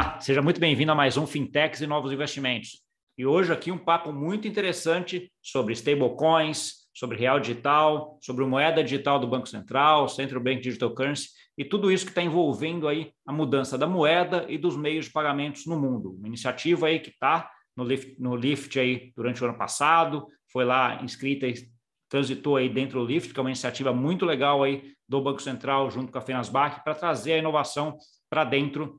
Olá, seja muito bem-vindo a mais um Fintechs e Novos Investimentos. E hoje aqui um papo muito interessante sobre stablecoins, sobre real digital, sobre moeda digital do Banco Central, Central Bank Digital Currency e tudo isso que está envolvendo aí a mudança da moeda e dos meios de pagamentos no mundo. Uma iniciativa aí que está no Lift, no Lift aí durante o ano passado, foi lá inscrita e transitou aí dentro do Lift, que é uma iniciativa muito legal aí do Banco Central junto com a Fenasbac para trazer a inovação para dentro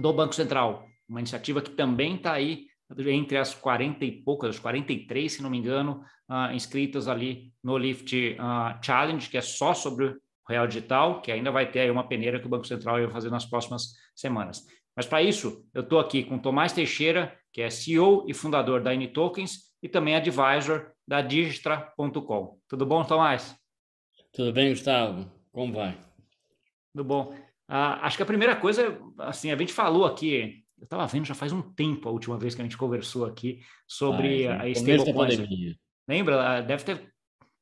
do Banco Central. Uma iniciativa que também está aí entre as 40 e poucas, as 43, se não me engano, uh, inscritas ali no Lift uh, Challenge, que é só sobre o Real Digital, que ainda vai ter aí uma peneira que o Banco Central vai fazer nas próximas semanas. Mas para isso, eu estou aqui com Tomás Teixeira, que é CEO e fundador da Tokens e também advisor da Digistra.com. Tudo bom, Tomás? Tudo bem, Gustavo? Como vai? Tudo bom. Ah, acho que a primeira coisa, assim, a gente falou aqui, eu estava vendo já faz um tempo a última vez que a gente conversou aqui sobre ah, a stablecoin. Lembra? Ah, deve ter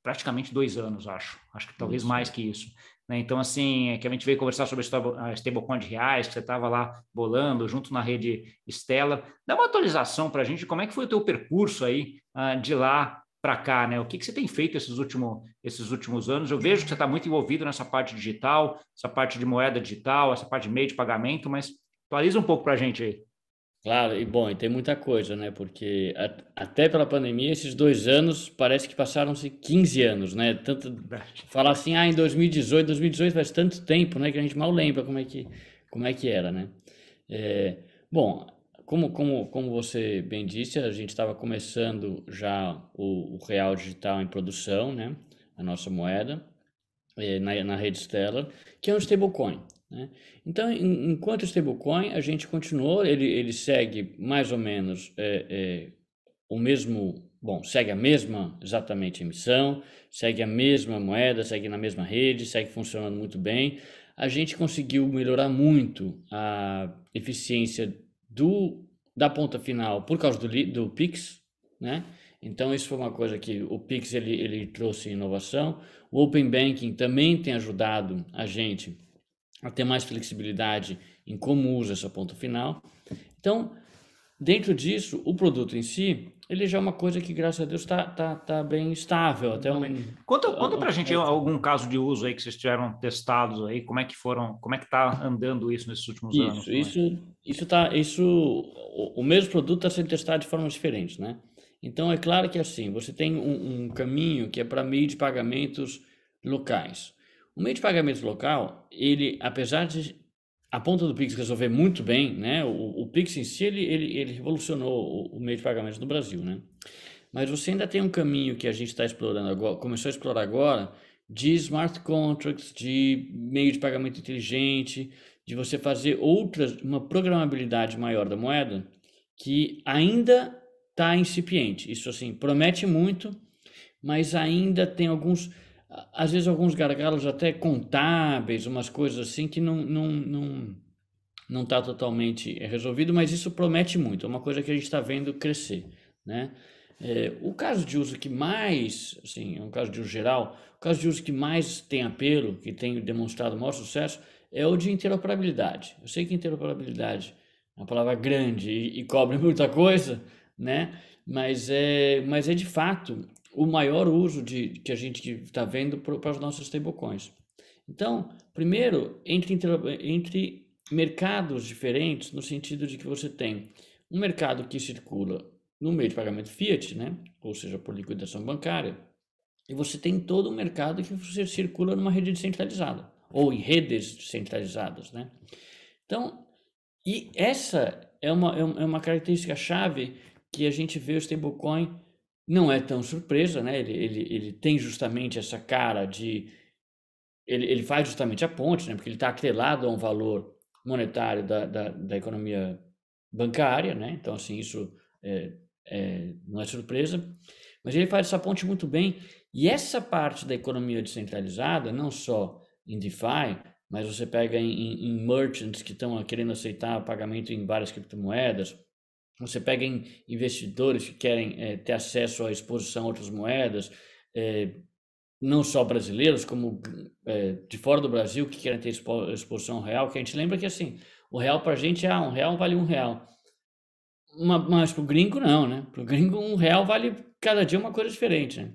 praticamente dois anos, acho. Acho que talvez Isso. mais que isso. Né? Então, assim, é que a gente veio conversar sobre a stablecoin de reais, que você estava lá bolando junto na rede Stella. Dá uma atualização para a gente, como é que foi o teu percurso aí uh, de lá para cá, né? O que, que você tem feito esses, último, esses últimos anos? Eu vejo que você está muito envolvido nessa parte digital, essa parte de moeda digital, essa parte de meio de pagamento, mas atualiza um pouco para a gente aí. Claro, e bom, e tem muita coisa, né? Porque a, até pela pandemia, esses dois anos parece que passaram-se 15 anos, né? Tanto falar assim, ah, em 2018, 2018 faz tanto tempo, né? Que a gente mal lembra como é que, como é que era, né? É, bom, como, como, como você bem disse, a gente estava começando já o, o, real digital em produção, né? A nossa moeda, é, na, na rede Stellar, que é um stablecoin. Né? Então, em, enquanto stablecoin, a gente continuou, ele, ele segue mais ou menos é, é, o mesmo, bom, segue a mesma exatamente emissão, segue a mesma moeda, segue na mesma rede, segue funcionando muito bem. A gente conseguiu melhorar muito a eficiência do, da ponta final por causa do, do Pix, né? Então, isso foi uma coisa que o Pix ele, ele trouxe inovação. O Open Banking também tem ajudado a gente a ter mais flexibilidade em como usa essa ponta final. Então, dentro disso, o produto em si, ele já é uma coisa que, graças a Deus, está tá, tá bem estável. Até um, conta conta para a gente algum caso de uso aí que vocês tiveram testados aí, como é que foram, como é que está andando isso nesses últimos isso, anos? Isso, isso tá, isso, o, o mesmo produto está sendo testado de formas diferentes, né? Então, é claro que assim, você tem um, um caminho que é para meio de pagamentos locais. O meio de pagamento local, ele, apesar de a ponta do Pix resolver muito bem, né? O, o Pix em si, ele, ele, ele revolucionou o, o, meio de pagamento no Brasil, né? Mas você ainda tem um caminho que a gente está explorando agora, começou a explorar agora, de smart contracts, de meio de pagamento inteligente, de você fazer outras, uma programabilidade maior da moeda, que ainda está incipiente. Isso, assim, promete muito, mas ainda tem alguns às vezes alguns gargalos até contábeis, umas coisas assim que não não não não está totalmente resolvido, mas isso promete muito. É uma coisa que a gente está vendo crescer, né? É, o caso de uso que mais, assim, é um caso de uso geral, o caso de uso que mais tem apelo, que tem demonstrado maior sucesso, é o de interoperabilidade. Eu sei que interoperabilidade é uma palavra grande e, e cobre muita coisa, né? Mas é, mas é de fato o maior uso de, que a gente está vendo para os nossos stablecoins. Então, primeiro, entre, entre mercados diferentes, no sentido de que você tem um mercado que circula no meio de pagamento fiat, né? ou seja, por liquidação bancária, e você tem todo o mercado que você circula numa rede descentralizada, ou em redes descentralizadas. Né? Então, e essa é uma, é uma característica chave que a gente vê o stablecoin não é tão surpresa, né? Ele, ele, ele tem justamente essa cara de. Ele, ele faz justamente a ponte, né? Porque ele está atrelado a um valor monetário da, da, da, economia bancária, né? Então, assim, isso é, é, não é surpresa. Mas ele faz essa ponte muito bem. E essa parte da economia descentralizada, não só em DeFi, mas você pega em, em, em merchants que estão querendo aceitar pagamento em várias criptomoedas, você pega em investidores que querem é, ter acesso à exposição a outras moedas, é, não só brasileiros, como é, de fora do Brasil, que querem ter expo exposição real, que a gente lembra que assim, O real para a gente, ah, um real vale um real. mas para o gringo, não, né? Para o gringo, um real vale cada dia uma coisa diferente, né?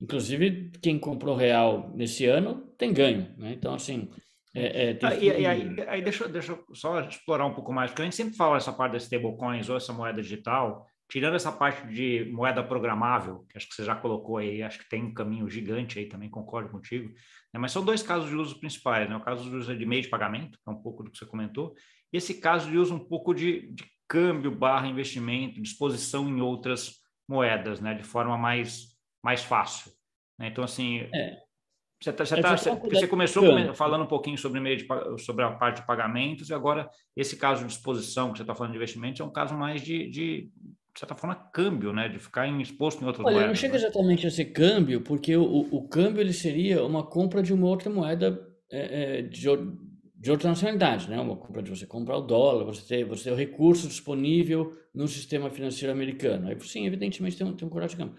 Inclusive, quem comprou real nesse ano tem ganho, né? Então, assim, é, é, ah, e, e, aí, aí deixa, deixa eu só explorar um pouco mais, porque a gente sempre fala essa parte das stablecoins ou essa moeda digital, tirando essa parte de moeda programável, que acho que você já colocou aí, acho que tem um caminho gigante aí também, concordo contigo, né? mas são dois casos de uso principais, né? o caso de uso de meio de pagamento, que é um pouco do que você comentou, e esse caso de uso um pouco de, de câmbio barra investimento, disposição em outras moedas, né? de forma mais, mais fácil. Né? Então, assim, é. Você, tá, você, tá, você, você começou falando um pouquinho sobre, meio de, sobre a parte de pagamentos e agora esse caso de exposição que você está falando de investimentos é um caso mais de, de de certa forma, câmbio, né? De ficar exposto em outras Olha, moedas. não chega né? exatamente a ser câmbio, porque o, o câmbio ele seria uma compra de uma outra moeda é, é, de, de outra nacionalidade, né? Uma compra de você comprar o dólar, você ter, você ter o recurso disponível no sistema financeiro americano. Aí, sim, evidentemente tem um, tem um corte de câmbio.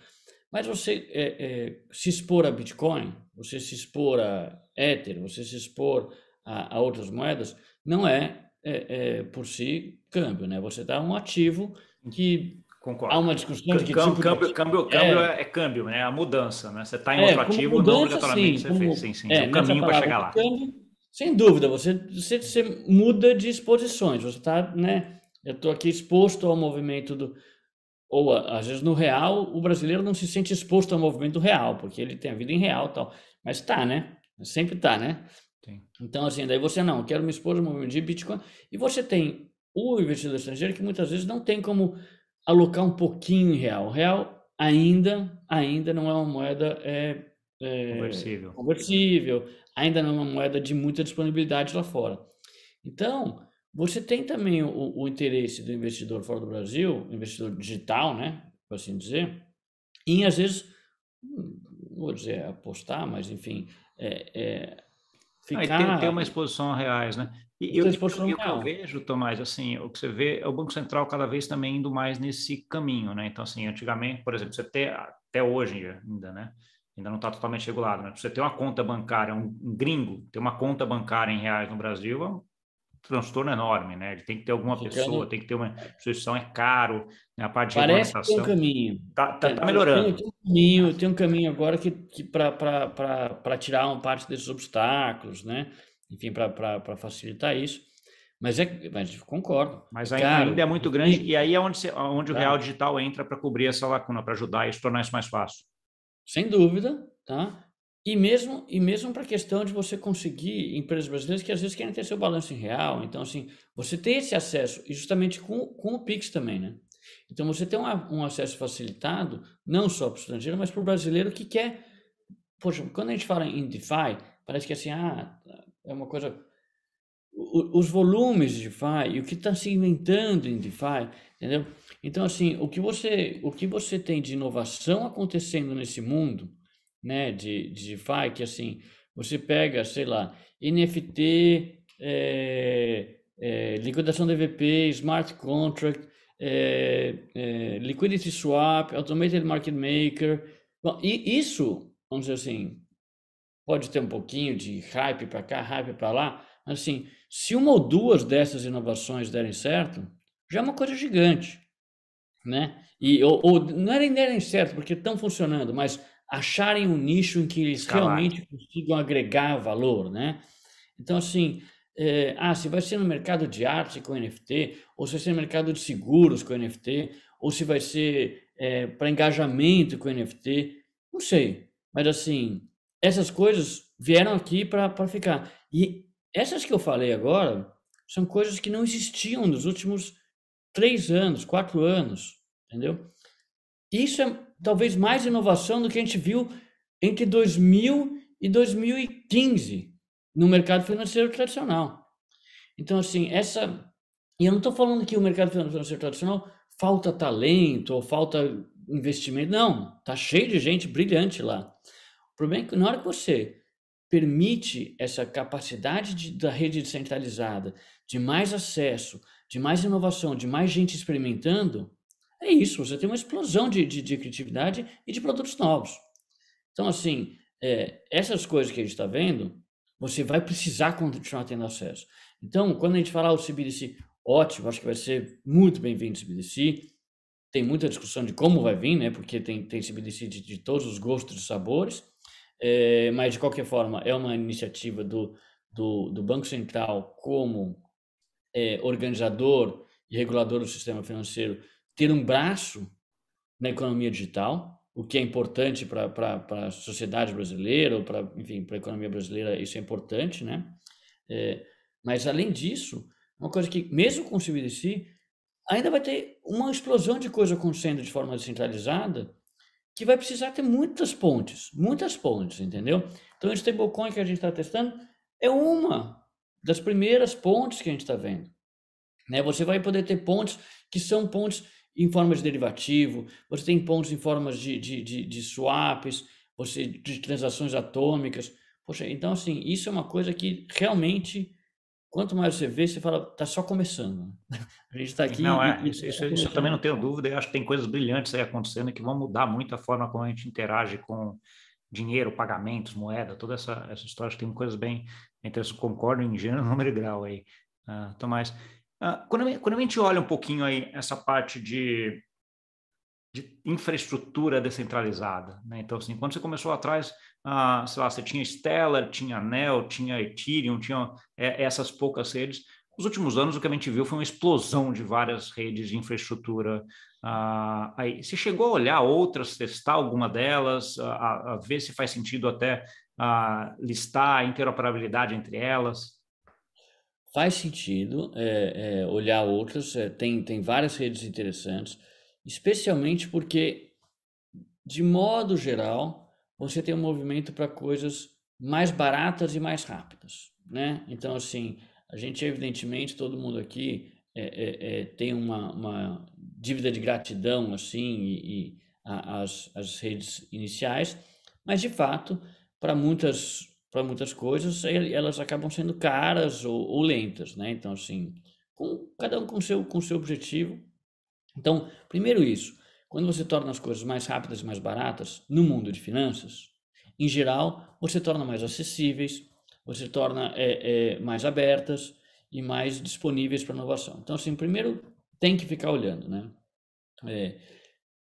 Mas você é, é, se expor a Bitcoin, você se expor a Ether, você se expor a, a outras moedas, não é, é, é por si câmbio, né? Você dá um ativo que Concordo. há uma discussão de que câmbio, tipo câmbio, de... câmbio, câmbio é, é, câmbio, né? A mudança, né? Você está em outro ativo, mudança, não obrigatoriamente sim, você como, fez. Sim, sim. É, o caminho para chegar lá. Câmbio, sem dúvida, você, você, você muda de exposições. Você está, né? Eu estou aqui exposto ao movimento do ou às vezes no real, o brasileiro não se sente exposto ao movimento real, porque ele tem a vida em real tal. Mas tá, né? Sempre tá, né? Sim. Então, assim, daí você não, quero me expor ao movimento de Bitcoin. E você tem o investidor estrangeiro que muitas vezes não tem como alocar um pouquinho em real. O real ainda, ainda não é uma moeda é, é, conversível. conversível, ainda não é uma moeda de muita disponibilidade lá fora. Então, você tem também o, o interesse do investidor fora do Brasil, investidor digital, né, por assim dizer, em às vezes, hum, vou dizer apostar, mas enfim, é, é ficar... Ah, tem, tem, uma exposição a reais, né? E eu, exposição eu, eu, eu vejo, Tomás, assim, o que você vê é o Banco Central cada vez também indo mais nesse caminho, né? Então, assim, antigamente, por exemplo, você ter, até hoje ainda, né? Ainda não está totalmente regulado, né? Você ter uma conta bancária, um, um gringo ter uma conta bancária em reais no Brasil é transtorno enorme, né? Ele tem que ter alguma Ficando... pessoa, tem que ter uma instituição, é caro, né? a parte de Parece que tem um caminho. Tá, tá, tá melhorando. Tem, um caminho, tem um caminho agora que, que para tirar uma parte desses obstáculos, né? Enfim, para facilitar isso. Mas é, mas concordo. Mas ainda, ainda é muito grande, e aí é onde, você, onde o real digital entra para cobrir essa lacuna, para ajudar e tornar isso mais fácil. Sem dúvida, tá? E mesmo, e mesmo para a questão de você conseguir empresas brasileiras que às vezes querem ter seu balanço em real. Então, assim, você ter esse acesso, e justamente com, com o Pix também, né? Então, você tem um, um acesso facilitado, não só para o estrangeiro, mas para o brasileiro que quer. Poxa, quando a gente fala em DeFi, parece que assim, ah, é uma coisa. O, os volumes de DeFi e o que está se inventando em DeFi, entendeu? Então, assim, o que você, o que você tem de inovação acontecendo nesse mundo né, de, de DeFi, que assim, você pega, sei lá, NFT, é, é, liquidação de EVP, smart contract, é, liquidity swap, automated market maker. Bom, e isso, vamos dizer assim, pode ter um pouquinho de hype para cá, hype para lá, mas assim, se uma ou duas dessas inovações derem certo, já é uma coisa gigante, né? E, ou, ou não é nem derem certo, porque estão funcionando, mas acharem um nicho em que eles realmente consigam agregar valor, né? Então, assim, é, ah, se vai ser no mercado de arte com NFT, ou se vai ser no mercado de seguros com NFT, ou se vai ser é, para engajamento com NFT, não sei. Mas, assim, essas coisas vieram aqui para ficar. E essas que eu falei agora são coisas que não existiam nos últimos três anos, quatro anos, entendeu? Isso é talvez mais inovação do que a gente viu entre 2000 e 2015 no mercado financeiro tradicional. Então, assim, essa. E eu não estou falando que o mercado financeiro tradicional falta talento ou falta investimento. Não, está cheio de gente brilhante lá. O problema é que na hora que você permite essa capacidade de, da rede descentralizada, de mais acesso, de mais inovação, de mais gente experimentando, é isso, você tem uma explosão de, de, de criatividade e de produtos novos. Então, assim, é, essas coisas que a gente está vendo, você vai precisar continuar tendo acesso. Então, quando a gente falar o CBDC, ótimo, acho que vai ser muito bem-vindo o CBDC. Tem muita discussão de como vai vir, né? Porque tem, tem CBDC de, de todos os gostos e sabores. É, mas, de qualquer forma, é uma iniciativa do, do, do Banco Central como é, organizador e regulador do sistema financeiro ter um braço na economia digital, o que é importante para a sociedade brasileira, ou para, enfim, para a economia brasileira, isso é importante, né? É, mas, além disso, uma coisa que, mesmo com o CBDC, ainda vai ter uma explosão de coisa acontecendo de forma descentralizada que vai precisar ter muitas pontes, muitas pontes, entendeu? Então, o stablecoin que a gente está testando é uma das primeiras pontes que a gente está vendo. Né? Você vai poder ter pontes que são pontes em forma de derivativo, você tem pontos em formas de, de, de, de swaps, você, de transações atômicas. Poxa, então, assim, isso é uma coisa que realmente, quanto mais você vê, você fala, tá só começando. A gente está aqui. Não, é, e, isso, isso, isso, eu também não tenho dúvida, eu acho que tem coisas brilhantes aí acontecendo que vão mudar muito a forma como a gente interage com dinheiro, pagamentos, moeda, toda essa, essa história, acho que tem coisas bem interessantes, concordo em gênero, número e grau aí, uh, Tomás. Quando, quando a gente olha um pouquinho aí essa parte de, de infraestrutura descentralizada, né? Então, assim, quando você começou atrás, uh, sei lá, você tinha Stellar, tinha Neo, tinha Ethereum, tinha é, essas poucas redes. Nos últimos anos, o que a gente viu foi uma explosão de várias redes de infraestrutura. Uh, aí, você chegou a olhar outras, testar alguma delas, a, a ver se faz sentido até listar a interoperabilidade entre elas? Faz sentido é, é, olhar outras, é, tem, tem várias redes interessantes, especialmente porque, de modo geral, você tem um movimento para coisas mais baratas e mais rápidas, né? Então, assim, a gente, evidentemente, todo mundo aqui é, é, é, tem uma, uma dívida de gratidão, assim, e, e a, as, as redes iniciais, mas, de fato, para muitas para muitas coisas, elas acabam sendo caras ou, ou, lentas, né? Então, assim, com, cada um com seu com seu objetivo. Então, primeiro isso, quando você torna as coisas mais rápidas e mais baratas no mundo de finanças, em geral, você torna mais acessíveis, você torna é, é, mais abertas e mais disponíveis para inovação. Então, assim, primeiro tem que ficar olhando, né? É,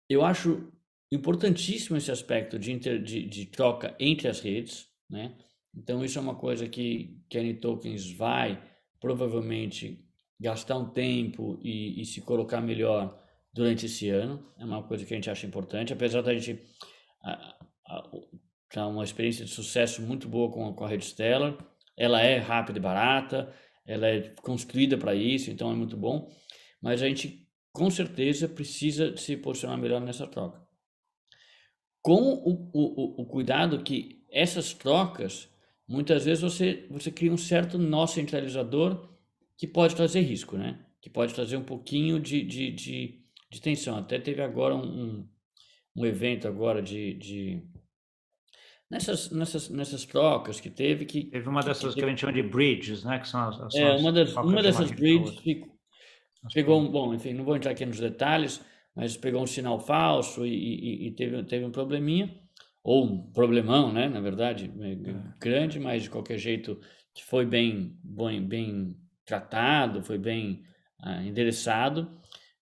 eu acho importantíssimo esse aspecto de, inter, de, de troca entre as redes, né? Então, isso é uma coisa que Kenny Tokens vai provavelmente gastar um tempo e, e, se colocar melhor durante esse ano. É uma coisa que a gente acha importante, apesar da gente ter uma experiência de sucesso muito boa com, com a rede Stellar. Ela é rápida e barata, ela é construída para isso, então é muito bom. Mas a gente com certeza precisa se posicionar melhor nessa troca. Com o, o, o cuidado que essas trocas muitas vezes você, você cria um certo nó centralizador que pode trazer risco, né? Que pode trazer um pouquinho de, de, de, de tensão. Até teve agora um, um, evento agora de, de nessas, nessas, nessas trocas que teve que teve uma dessas que, que, a gente chama de bridges, né? Que são as, as é uma das uma dessas bridges ficou, pegou um bom, enfim, não vou entrar aqui nos detalhes, mas pegou um sinal falso e, e, e teve teve um probleminha ou um problemão, né, na verdade, é, é. grande, mas de qualquer jeito que foi bem, bem, bem tratado, foi bem ah, endereçado,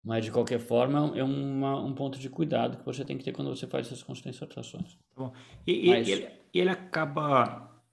mas de qualquer forma é uma, um ponto de cuidado que você tem que ter quando você faz essas concentrações. Tá bom. E, mas... ele, ele acaba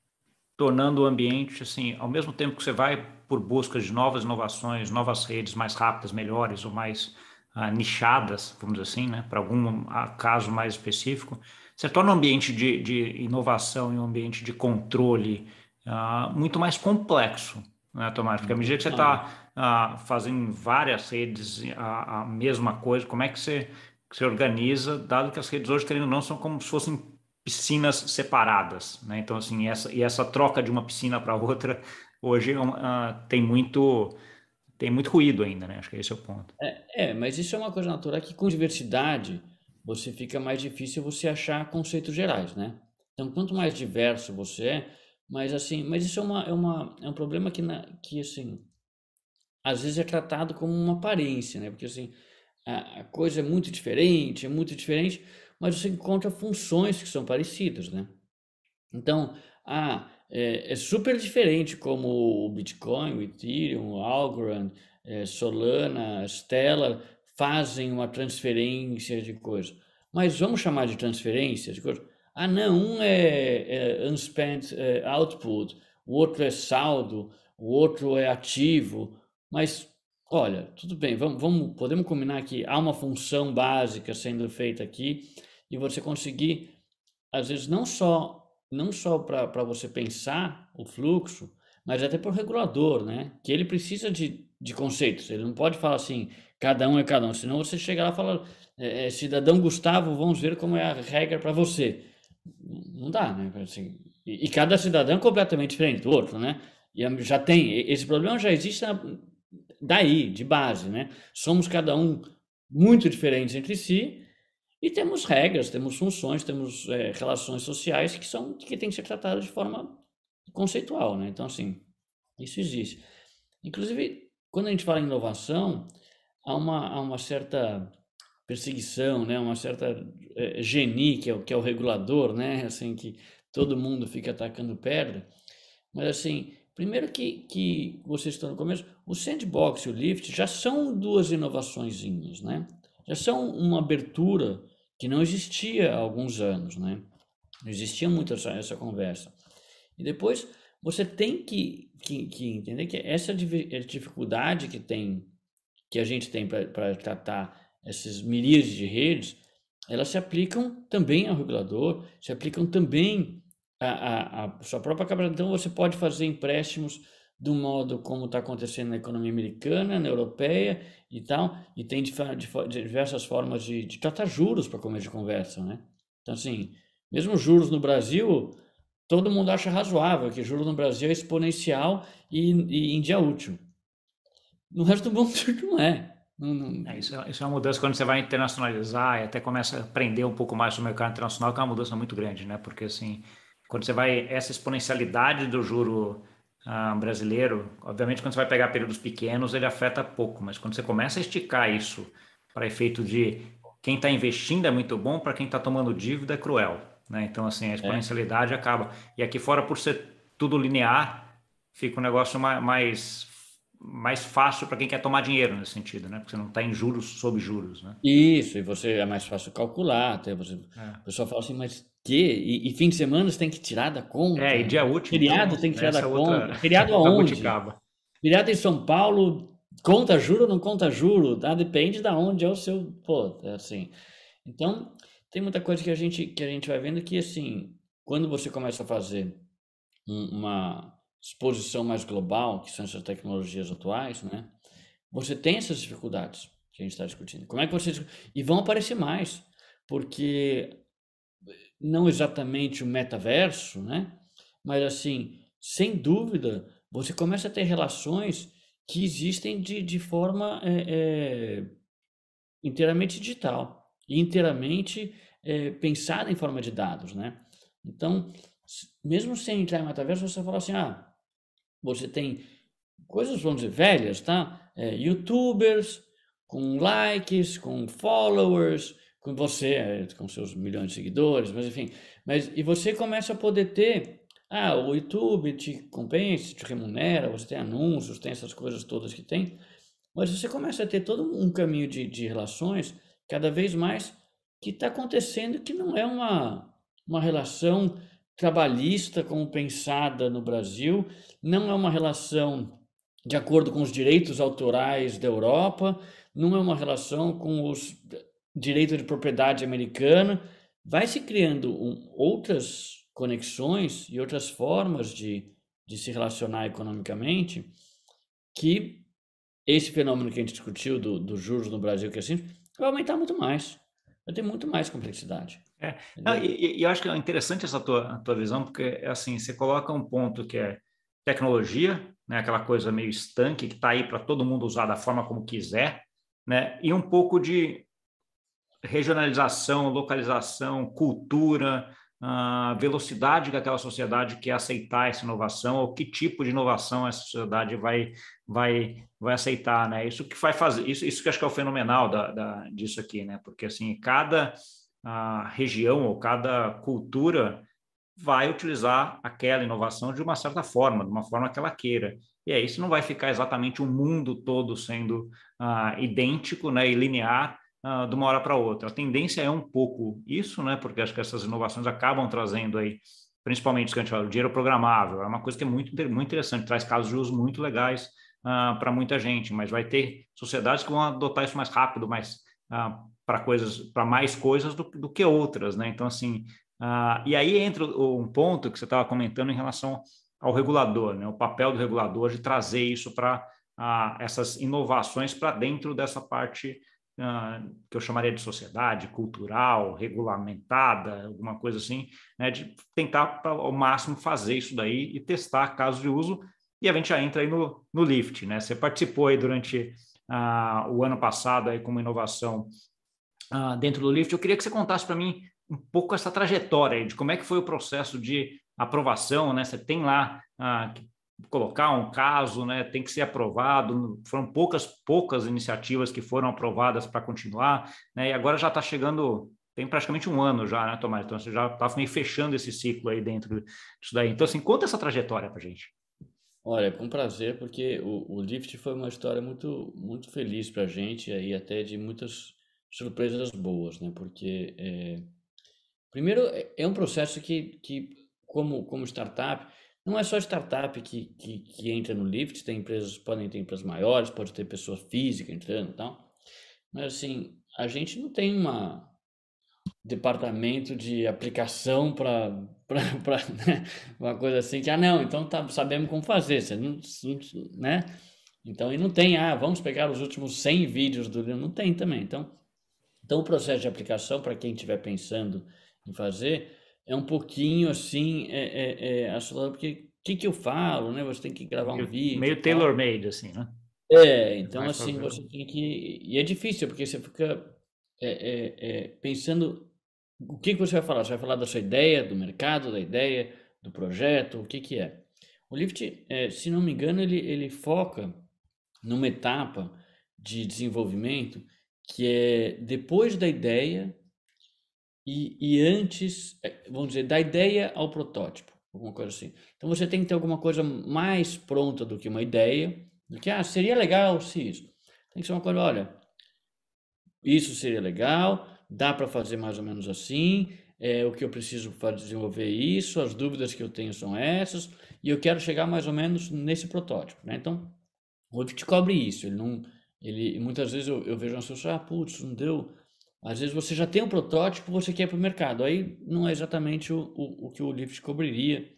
tornando o ambiente assim, ao mesmo tempo que você vai por busca de novas inovações, novas redes mais rápidas, melhores ou mais ah, nichadas, vamos dizer assim, né, para algum caso mais específico, você torna o ambiente de, de inovação e um ambiente de controle uh, muito mais complexo, né, Tomás? Porque à medida que você está uh, ah, fazendo várias redes a, a, mesma coisa, como é que você, que você organiza, dado que as redes hoje, querendo ou não, são como se fossem piscinas separadas, né? Então, assim, essa, e essa troca de uma piscina para outra, hoje uh, tem muito tem muito ruído ainda, né? Acho que esse é o ponto. É, é, mas isso é uma coisa natural que com diversidade você fica mais difícil você achar conceitos gerais, né? Então, quanto mais diverso você é, mais assim, mas isso é, uma, é, uma, é um problema que, na, que, assim, às vezes é tratado como uma aparência, né? Porque, assim, a, a coisa é muito diferente, é muito diferente, mas você encontra funções que são parecidas, né? Então, ah, é, é super diferente como o Bitcoin, o Ethereum, o Algorand, é, Solana, Stellar fazem uma transferência de coisas. Mas vamos chamar de transferência de coisas? Ah, não, um é, é unspent é, output, o outro é saldo, o outro é ativo, mas olha, tudo bem, vamos, vamos, podemos combinar que há uma função básica sendo feita aqui e você conseguir, às vezes, não só não só para você pensar o fluxo, mas até para o regulador, né? Que ele precisa de, de conceitos. Ele não pode falar assim, cada um é cada um. Senão você chega lá e fala, é, é, cidadão Gustavo, vamos ver como é a regra para você. Não dá, né? Assim, e, e, cada cidadão é completamente diferente do outro, né? E já tem, esse problema já existe na, daí, de base, né? Somos cada um muito diferentes entre si e temos regras, temos funções, temos é, relações sociais que são que têm que ser tratadas de forma conceitual, né? Então, assim, isso existe. Inclusive, quando a gente fala em inovação, há uma, há uma certa perseguição, né? Uma certa é, genie que é, o, que é o regulador, né? Assim, que todo mundo fica atacando pedra. Mas, assim, Primeiro que, que vocês estão no começo, o Sandbox e o Lift já são duas inovações, né? Já são uma abertura que não existia há alguns anos, né? Não existia muito essa, essa conversa. E depois você tem que, que, que entender que essa dificuldade que tem, que a gente tem para tratar essas miríades de redes, elas se aplicam também ao regulador, se aplicam também a, sua própria capacidade. Então, você pode fazer empréstimos do modo como está acontecendo na economia americana, na europeia e tal, e tem diversas formas de, de tratar juros para começo de conversa, né? Então, assim, mesmo juros no Brasil, todo mundo acha razoável que juros no Brasil é exponencial e, e em dia útil. No resto do mundo não é. Não, não... É, isso, é, isso, é uma mudança quando você vai internacionalizar e até começa a aprender um pouco mais sobre o mercado internacional, que é uma mudança muito grande, né? Porque, assim, quando você vai essa exponencialidade do juro ah, brasileiro, obviamente quando você vai pegar períodos pequenos ele afeta pouco, mas quando você começa a esticar isso para efeito de quem está investindo é muito bom, para quem está tomando dívida é cruel, né? Então assim a é. exponencialidade é. acaba e aqui fora por ser tudo linear fica um negócio mais mais fácil para quem quer tomar dinheiro nesse sentido, né? Porque você não está em juros sobre juros, né? Isso, e você é mais fácil calcular, até você, é. o pessoal fala assim, mas que? E, e, fim de semana você tem que tirar da conta. É, e dia útil. Feriado então, tem que tirar da outra... conta. Feriado aonde? Feriado em São Paulo, conta juro ou não conta juro? Tá? Depende da onde é o seu. Pô, é assim. Então, tem muita coisa que a gente, que a gente vai vendo que, assim, quando você começa a fazer uma exposição mais global, que são essas tecnologias atuais, né? Você tem essas dificuldades que a gente está discutindo. Como é que você. E vão aparecer mais, porque não exatamente o metaverso, né? Mas assim, sem dúvida, você começa a ter relações que existem de, de forma é, é, inteiramente digital inteiramente é, pensada em forma de dados, né? Então, mesmo sem entrar em metaverso, você fala assim, ah, você tem coisas, vamos dizer, velhas, tá? É, youtubers com likes, com followers, com você, é, com seus milhões de seguidores, mas enfim. Mas, e você começa a poder ter, ah, o YouTube te compensa, te remunera, você tem anúncios, tem essas coisas todas que tem, mas você começa a ter todo um caminho de, de relações cada vez mais que está acontecendo que não é uma, uma relação trabalhista como pensada no Brasil, não é uma relação de acordo com os direitos autorais da Europa, não é uma relação com os direitos de propriedade americana. Vai se criando um, outras conexões e outras formas de, de se relacionar economicamente que esse fenômeno que a gente discutiu dos do juros no Brasil, que é assim, vai aumentar muito mais. Vai ter muito mais complexidade. É. Não, e, e, eu acho que é interessante essa tua, tua visão, porque é assim, você coloca um ponto que é tecnologia, né, aquela coisa meio estanque que está aí para todo mundo usar da forma como quiser, né, e um pouco de regionalização, localização, cultura, a velocidade que aquela sociedade quer aceitar essa inovação, ou que tipo de inovação essa sociedade vai, vai, vai aceitar, né? Isso que vai fazer, isso, isso que acho que é o fenomenal da, da disso aqui, né? Porque assim, cada a região ou cada cultura vai utilizar aquela inovação de uma certa forma, de uma forma que ela queira. E aí isso não vai ficar exatamente o mundo todo sendo ah, idêntico né, e linear ah, de uma hora para outra. A tendência é um pouco isso, né, porque acho que essas inovações acabam trazendo aí, principalmente o que a gente fala, o dinheiro programável, é uma coisa que é muito, muito interessante, traz casos de uso muito legais ah, para muita gente, mas vai ter sociedades que vão adotar isso mais rápido, mais ah, para coisas, para mais coisas do, do, que outras, né? Então, assim, e aí entra um ponto que você estava comentando em relação ao regulador, né? O papel do regulador de trazer isso para essas inovações para dentro dessa parte que eu chamaria de sociedade cultural, regulamentada, alguma coisa assim, né? De tentar ao máximo fazer isso daí e testar casos de uso. E a gente já entra aí no, no Lift, né? Você participou aí durante ah, o ano passado aí com uma inovação ah, dentro do Lift. Eu queria que você contasse para mim um pouco essa trajetória de como é que foi o processo de aprovação, né? Você tem lá que colocar um caso, né? Tem que ser aprovado. Foram poucas poucas iniciativas que foram aprovadas para continuar, né? E agora já está chegando tem praticamente um ano já, né, Tomás? Então você já está meio fechando esse ciclo aí dentro disso daí. Então, assim, conta essa trajetória para gente. Olha, com prazer, porque o, o Lift foi uma história muito, muito feliz para a gente e até de muitas surpresas boas, né? Porque, é, primeiro, é, é um processo que, que como, como startup, não é só startup que, que, que entra no Lift, tem empresas, podem ter empresas maiores, pode ter pessoa física entrando e tal, mas assim, a gente não tem uma departamento de aplicação para né? uma coisa assim que ah não então tá sabemos como fazer você não, né então e não tem ah vamos pegar os últimos 100 vídeos do não tem também então então, o processo de aplicação, para quem estiver pensando em fazer, é um pouquinho assim, é, é, é porque o que, que eu falo, né? Você tem que gravar um vídeo. Meio tailor-made, assim, né? É, então, assim, você tem que. E é difícil, porque você fica é, é, é, pensando o que, que você vai falar. Você vai falar da sua ideia, do mercado, da ideia, do projeto, o que, que é. O Lift, é, se não me engano, ele, ele foca numa etapa de desenvolvimento que é depois da ideia e, e antes, é, vamos dizer, da ideia ao protótipo, alguma coisa assim. Então você tem que ter alguma coisa mais pronta do que uma ideia, do que, ah, seria legal se isso. Tem que ser uma coisa, olha, isso seria legal, dá para fazer mais ou menos assim, é, o que eu preciso para desenvolver isso, as dúvidas que eu tenho são essas, e eu quero chegar mais ou menos nesse protótipo, né? Então, o te cobre isso, ele não ele, muitas vezes eu, eu vejo uma pessoa, ah, putz, não deu. Às vezes você já tem um protótipo, você quer para o mercado. Aí não é exatamente o, o, o que o Lift cobriria,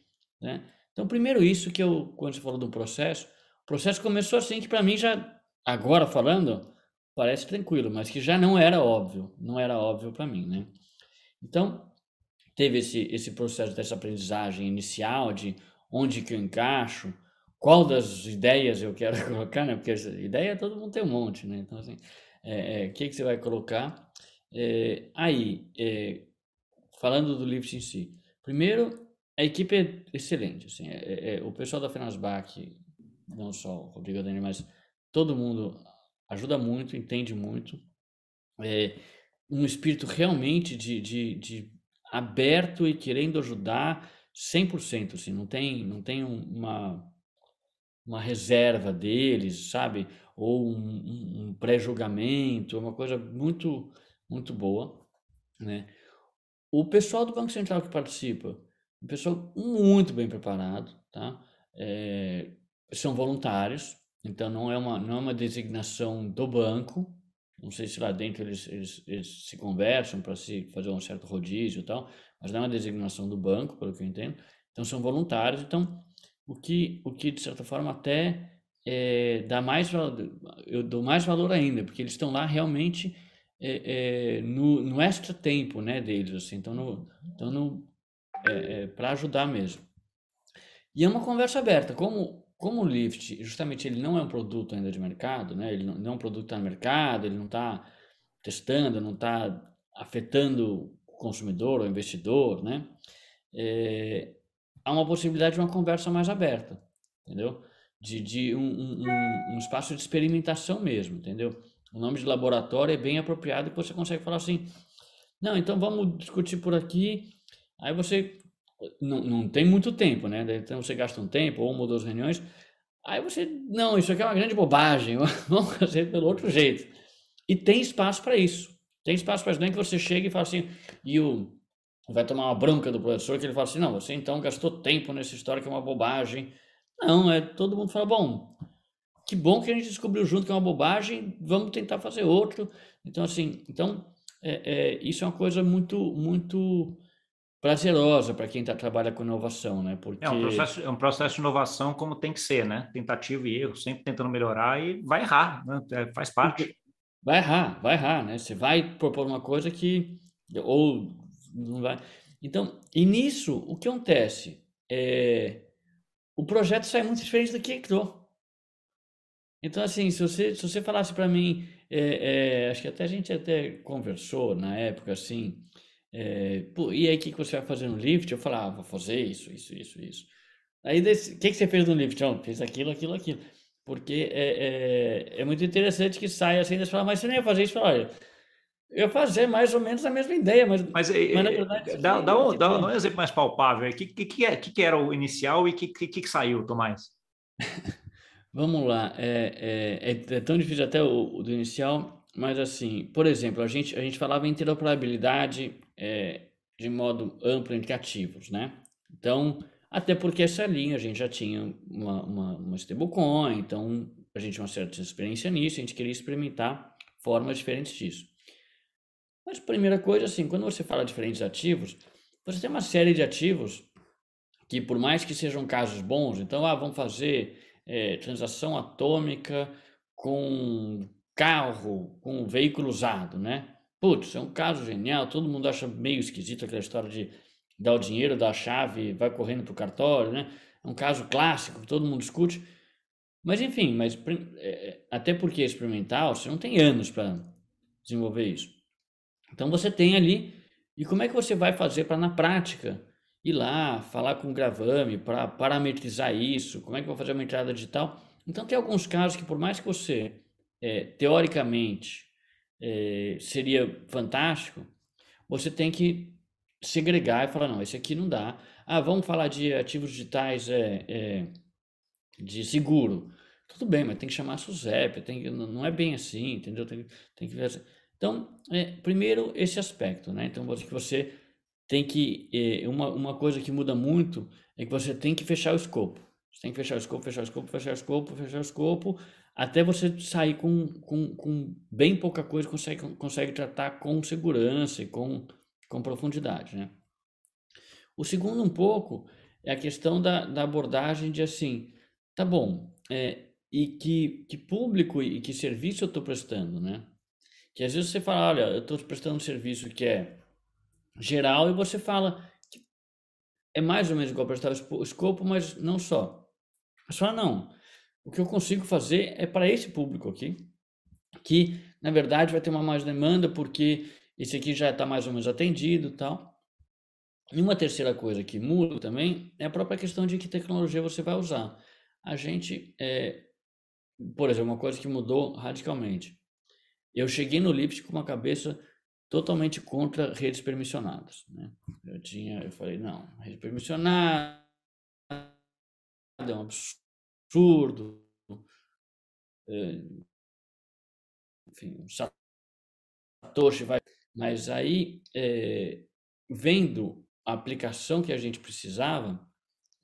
né? Então, primeiro isso que eu, quando você falou do processo, o processo começou assim que para mim já, agora falando, parece tranquilo, mas que já não era óbvio, não era óbvio para mim, né? Então, teve esse, esse processo dessa aprendizagem inicial de onde que eu encaixo, qual das ideias eu quero colocar, né? Porque ideia todo mundo tem um monte, né? Então, assim, é, é, o que, que você vai colocar? É, aí, é, falando do Lift em si, primeiro, a equipe é excelente, assim, é, é, é o pessoal da Fenasbac, não só o Rodrigo Dani, mas todo mundo ajuda muito, entende muito, é um espírito realmente de, de, de aberto e querendo ajudar 100%, assim, não tem, não tem uma uma reserva deles, sabe? Ou um, um pré-julgamento, uma coisa muito, muito boa, né? O pessoal do Banco Central que participa, um pessoal muito bem preparado, tá? É, são voluntários, então não é uma não é uma designação do banco. Não sei se lá dentro eles, eles, eles se conversam para se fazer um certo rodízio e tal, mas não é uma designação do banco, pelo que eu entendo. Então são voluntários, então o que, o que de certa forma até é, dá mais eu dou mais valor ainda, porque eles estão lá realmente é, é, no, no extra tempo né, deles, assim, então no, então no, para ajudar mesmo. E é uma conversa aberta, como, como o Lyft, justamente ele não é um produto ainda de mercado, né, ele não, não é um produto está no mercado, ele não está testando, não está afetando o consumidor ou investidor, né, é, há uma possibilidade de uma conversa mais aberta, entendeu? De, de um, um, um, espaço de experimentação mesmo, entendeu? O nome de laboratório é bem apropriado e você consegue falar assim, não, então vamos discutir por aqui, aí você não, não tem muito tempo, né? Então você gasta um tempo, ou uma ou duas reuniões, aí você, não, isso aqui é uma grande bobagem, vamos fazer pelo outro jeito. E tem espaço para isso. Tem espaço para isso. Nem que você chegue e fale assim, e o vai tomar uma bronca do professor que ele fala assim, não, você então gastou tempo nessa história que é uma bobagem. Não, é todo mundo fala, bom, que bom que a gente descobriu junto que é uma bobagem, vamos tentar fazer outro. Então, assim, então, é, é, isso é uma coisa muito, muito prazerosa para quem tá, trabalha com inovação, né? Porque... É um, processo, é um processo de inovação como tem que ser, né? Tentativa e erro, sempre tentando melhorar e vai errar, né? É, faz parte. Vai errar, vai errar, né? Você vai propor uma coisa que ou não vai. Então, e nisso, o que acontece? É, o projeto sai muito diferente do que entrou. Então, assim, se você, se você falasse para mim, é, é, acho que até a gente até conversou na época, assim, é, e aí o que, que você vai fazer no Lift? Eu falava, ah, vou fazer isso, isso, isso, isso. Aí, o que, que você fez no Lift? Não, fiz aquilo, aquilo, aquilo. Porque é, é, é muito interessante que saia assim, e fala, mas você não ia fazer isso? Olha, eu ia fazer mais ou menos a mesma ideia, mas, mas, mas na verdade... Dá, dá, um, dá um exemplo mais palpável. O que, é, que, que era o inicial e o que, que, que saiu, Tomás? Vamos lá, é, é, é, é, tão difícil até o, o, do inicial, mas assim, por exemplo, a gente, a gente falava em interoperabilidade é, de modo amplo entre ativos, né? Então, até porque essa linha a gente já tinha uma, uma, uma stablecoin, então a gente tinha uma certa experiência nisso, a gente queria experimentar formas diferentes disso. Mas primeira coisa, assim, quando você fala de diferentes ativos, você tem uma série de ativos que por mais que sejam casos bons, então, ah, vamos fazer é, transação atômica com carro, com veículo usado, né? Putz, é um caso genial, todo mundo acha meio esquisito aquela história de dar o dinheiro, dar a chave, vai correndo para o cartório, né? É um caso clássico que todo mundo discute. Mas enfim, mas é, até porque é experimental, você não tem anos para desenvolver isso. Então você tem ali, e como é que você vai fazer para na prática ir lá, falar com o Gravame para parametrizar isso, como é que vai fazer uma entrada digital. Então, tem alguns casos que, por mais que você, é, teoricamente, é, seria fantástico, você tem que segregar e falar, não, esse aqui não dá. Ah, vamos falar de ativos digitais é, é de seguro. Tudo bem, mas tem que chamar a SUSEP, tem não é bem assim, entendeu? Tem, tem que ver. Então, é, primeiro, esse aspecto, né? Então, que você tem que. Eh, uma, uma coisa que muda muito é que você tem que fechar o escopo. Você tem que fechar o escopo, fechar o escopo, fechar o escopo, fechar o escopo, até você sair com, com, com bem pouca coisa, consegue, consegue tratar com segurança e com, com profundidade. Né? O segundo, um pouco, é a questão da, da abordagem de assim, tá bom, é, e que, que público e que serviço eu estou prestando, né? Que às vezes você fala, olha, eu estou prestando um serviço que é geral e você fala é mais ou menos igual prestar o escopo, mas não só. Você fala, não, o que eu consigo fazer é para esse público aqui, que na verdade vai ter uma mais demanda porque esse aqui já está mais ou menos atendido tal. E uma terceira coisa que muda também é a própria questão de que tecnologia você vai usar. A gente, é, por exemplo, uma coisa que mudou radicalmente. Eu cheguei no Lips com uma cabeça totalmente contra redes permissionadas. Né? Eu tinha, eu falei, não, rede permissionada é um absurdo. É, enfim, Satoshi vai. Mas aí, é, vendo a aplicação que a gente precisava,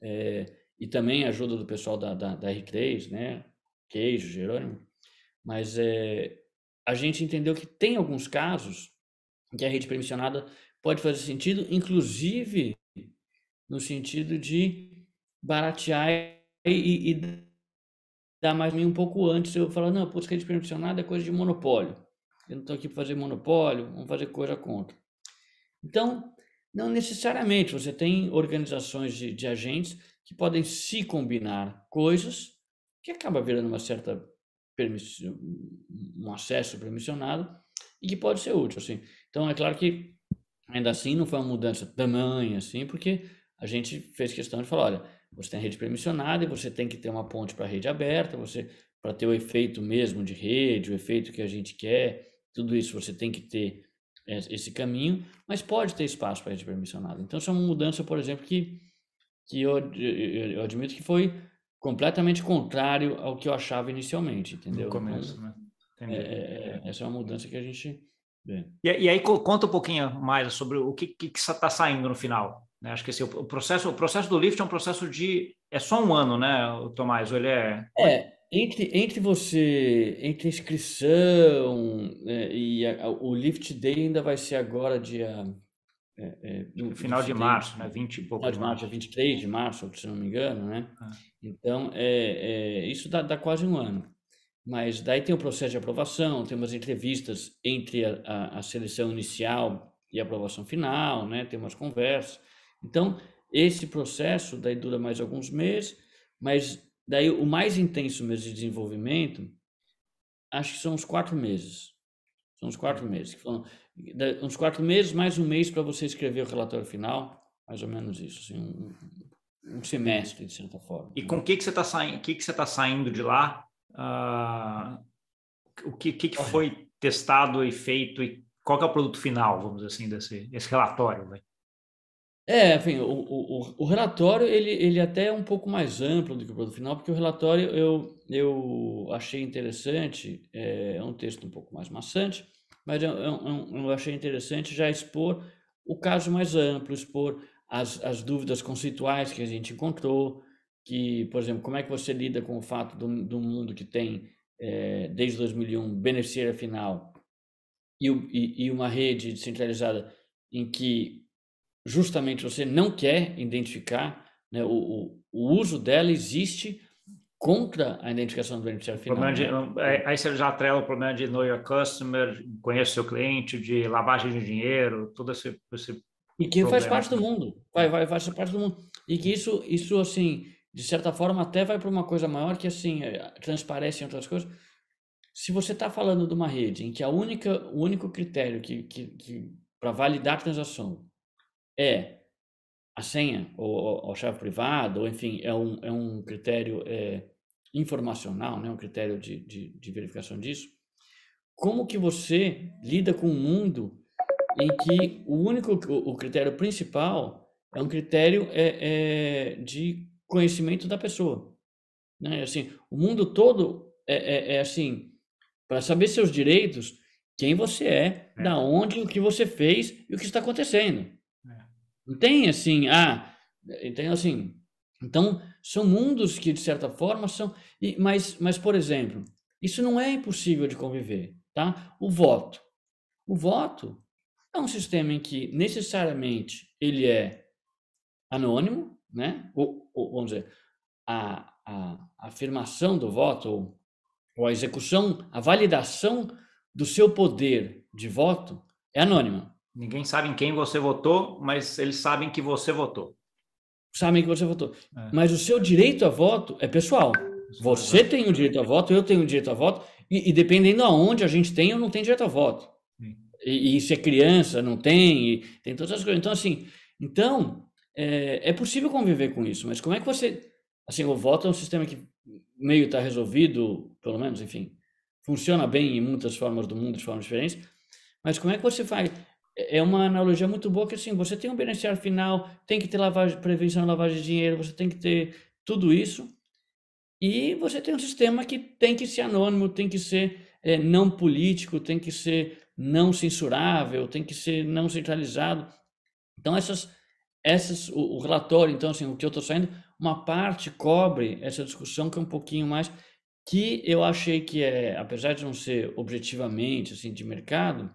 é, e também a ajuda do pessoal da, da, da R3, né? Queijo, Jerônimo, mas é, a gente entendeu que tem alguns casos que a rede permissionada pode fazer sentido, inclusive no sentido de baratear e, e dar mais um pouco antes. Eu falo, não, putz, rede permissionada é coisa de monopólio. Eu não estou aqui para fazer monopólio, vamos fazer coisa contra. Então, não necessariamente. Você tem organizações de, de agentes que podem se combinar coisas que acaba virando uma certa um acesso permissionado e que pode ser útil, assim. Então, é claro que ainda assim não foi uma mudança tamanha, assim, porque a gente fez questão de falar, olha, você tem a rede permissionada e você tem que ter uma ponte para a rede aberta, você para ter o efeito mesmo de rede, o efeito que a gente quer, tudo isso você tem que ter esse caminho, mas pode ter espaço para a gente permissionado. Então, isso é uma mudança, por exemplo, que, que eu, eu, eu admito que foi completamente contrário ao que eu achava inicialmente, entendeu? No começo, então, né? É, é, essa é uma mudança que a gente. E, e aí conta um pouquinho mais sobre o que está saindo no final. Né? Acho que esse, o, processo, o processo do Lift é um processo de... É só um ano, né, Tomás? Ou ele é... É, entre, entre você, entre a inscrição né, e a, o Lift Day ainda vai ser agora dia... É, é, no final de março, né? 20 e pouco final de março, 23 de março, se não me engano, né? Ah. Então, é, é, isso dá, dá quase um ano. Mas daí tem o processo de aprovação, tem umas entrevistas entre a, a, a seleção inicial e a aprovação final, né? Tem umas conversas. Então, esse processo daí dura mais alguns meses, mas Daí, o mais intenso mês de desenvolvimento, acho que são uns quatro meses. São uns quatro meses. uns quatro meses, mais um mês para você escrever o relatório final, mais ou menos isso. Assim, um, um semestre, de certa forma. E com o que, que você está saindo, que que você tá saindo de lá? Uh, o que, que, que foi testado e feito e qual é o produto final, vamos dizer assim, desse, desse relatório? Né? É, enfim, o, o, o relatório ele, ele até é um pouco mais amplo do que o produto final, porque o relatório eu, eu achei interessante, é, é um texto um pouco mais maçante, mas eu, eu, eu achei interessante já expor o caso mais amplo, expor as, as dúvidas conceituais que a gente encontrou, que, por exemplo, como é que você lida com o fato do, do mundo que tem, é, desde 2001, beneficiária final e, e, e uma rede descentralizada em que justamente você não quer identificar, né, o, o, uso dela existe contra a identificação do beneficiário final. De, né? Aí você já atrela o problema de know your customer, conhece seu cliente, de lavagem de dinheiro, todo esse, esse e que problema. faz parte do mundo, vai, vai, faz parte do mundo. E que isso, isso assim, de certa forma, até vai para uma coisa maior que assim é, transparece em outras coisas. Se você está falando de uma rede em que a única, o único critério que, que, que para validar a transação é a senha ou, ou chave privada, ou enfim, é um, é um critério é, informacional, né? um critério de, de, de verificação disso, como que você lida com um mundo em que o único, o, critério principal é um critério é, é de conhecimento da pessoa. Né? Assim, o mundo todo é, é, é assim, para saber seus direitos, quem você é, é, da onde, o que você fez e o que está acontecendo. Não tem assim, ah, tem assim. Então, são mundos que, de certa forma, são. Mas, mas, por exemplo, isso não é impossível de conviver, tá? O voto. O voto é um sistema em que, necessariamente, ele é anônimo, né? Ou, ou vamos dizer, a, a, afirmação do voto, ou, ou a execução, a validação do seu poder de voto é anônima. Ninguém sabe em quem você votou, mas eles sabem que você votou. Sabem que você votou. É. Mas o seu direito a voto é pessoal. Você tem o direito a voto, eu tenho o direito a voto, e, e dependendo aonde a gente tem ou não tem direito a voto. E, e, se é criança, não tem, tem todas as coisas. Então, assim, então é, é possível conviver com isso, mas como é que você. Assim, o voto é um sistema que meio está resolvido, pelo menos, enfim, funciona bem em muitas formas do mundo, de formas diferentes, mas como é que você faz? É, é uma analogia muito boa que assim, você tem um beneficiário final, tem que ter lavagem, prevenção de lavagem de dinheiro, você tem que ter tudo isso, e você tem um sistema que tem que ser anônimo, tem que ser é, não político, tem que ser não censurável, tem que ser não centralizado. Então, essas, essas o, o relatório, então, assim, o que eu estou saindo, uma parte cobre essa discussão que é um pouquinho mais, que eu achei que é, apesar de não ser objetivamente, assim, de mercado,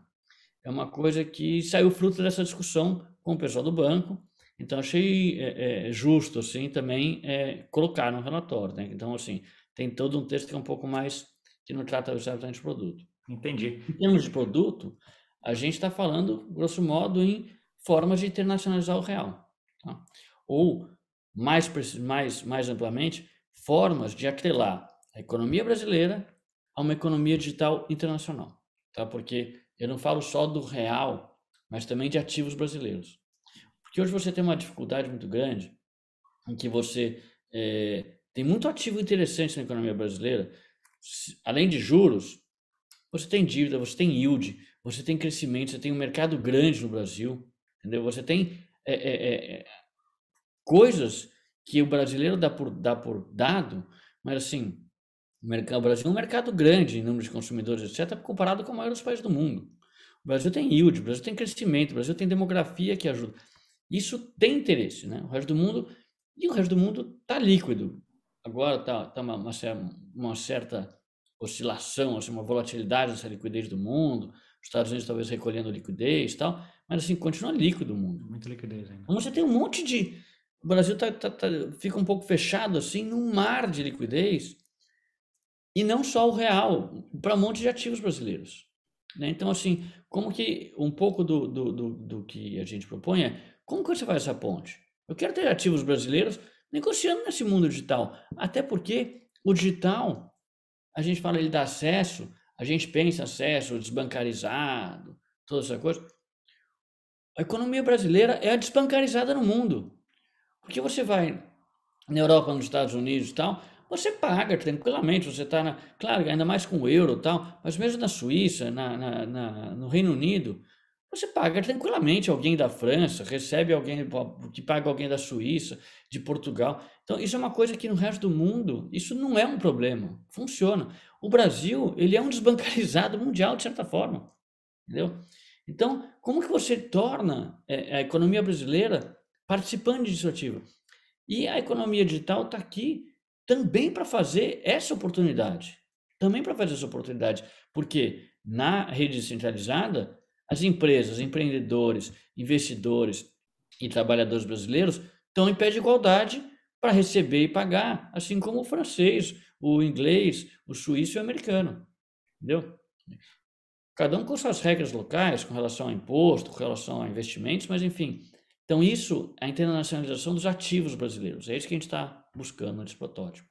é uma coisa que saiu fruto dessa discussão com o pessoal do banco. Então, achei é, é, justo, assim, também é, colocar no relatório. Né? Então, assim, tem todo um texto que é um pouco mais, que não trata exatamente de produto. Entendi. Em termos de produto, a gente está falando, grosso modo, em formas de internacionalizar o real. Tá? Ou, mais, mais, mais amplamente, formas de atrelar a economia brasileira a uma economia digital internacional. Tá? Porque eu não falo só do real, mas também de ativos brasileiros. Porque hoje você tem uma dificuldade muito grande em que você é, tem muito ativo interessante na economia brasileira. Além de juros, você tem dívida, você tem yield, você tem crescimento, você tem um mercado grande no Brasil, entendeu? Você tem é, é, é, coisas que o brasileiro dá por, dá por dado, mas assim, o, mercado, o Brasil é um mercado grande em número de consumidores, etc., comparado com a maioria dos países do mundo. O Brasil tem yield, o Brasil tem crescimento, o Brasil tem demografia que ajuda. Isso tem interesse, né? O resto do mundo, e o resto do mundo está líquido. Agora está tá uma, uma, certa oscilação, assim, uma volatilidade dessa liquidez do mundo, os Estados Unidos talvez recolhendo liquidez tal, mas assim, continua líquido o mundo. Muita liquidez ainda. Então você tem um monte de. O Brasil tá, tá, tá, fica um pouco fechado assim, num mar de liquidez, e não só o real, para um monte de ativos brasileiros. Né? Então, assim, como que um pouco do, do, do, do que a gente propõe é como que você faz essa ponte? Eu quero ter ativos brasileiros negociando nesse mundo digital, até porque o digital, a gente fala ele dá acesso, a gente pensa acesso desbancarizado, toda essa coisa. A economia brasileira é a desbancarizada no mundo. Porque você vai na Europa, nos Estados Unidos e tal, você paga tranquilamente, você está. Claro, ainda mais com o euro e tal, mas mesmo na Suíça, na, na, na, no Reino Unido, você paga tranquilamente alguém da França, recebe alguém que paga alguém da Suíça, de Portugal. Então, isso é uma coisa que no resto do mundo, isso não é um problema, funciona. O Brasil, ele é um desbancarizado mundial, de certa forma, entendeu? Então, como que você torna é, a economia brasileira participante disso ativo? E a economia digital está aqui também para fazer essa oportunidade. Também para fazer essa oportunidade. Porque na rede descentralizada, as empresas, empreendedores, investidores e trabalhadores brasileiros estão em pé de igualdade para receber e pagar, assim como o francês, o inglês, o suíço e o americano. Entendeu? Cada um com suas regras locais, com relação a imposto, com relação a investimentos, mas enfim. Então, isso é a internacionalização dos ativos brasileiros. É isso que a gente está buscando nesse protótipo.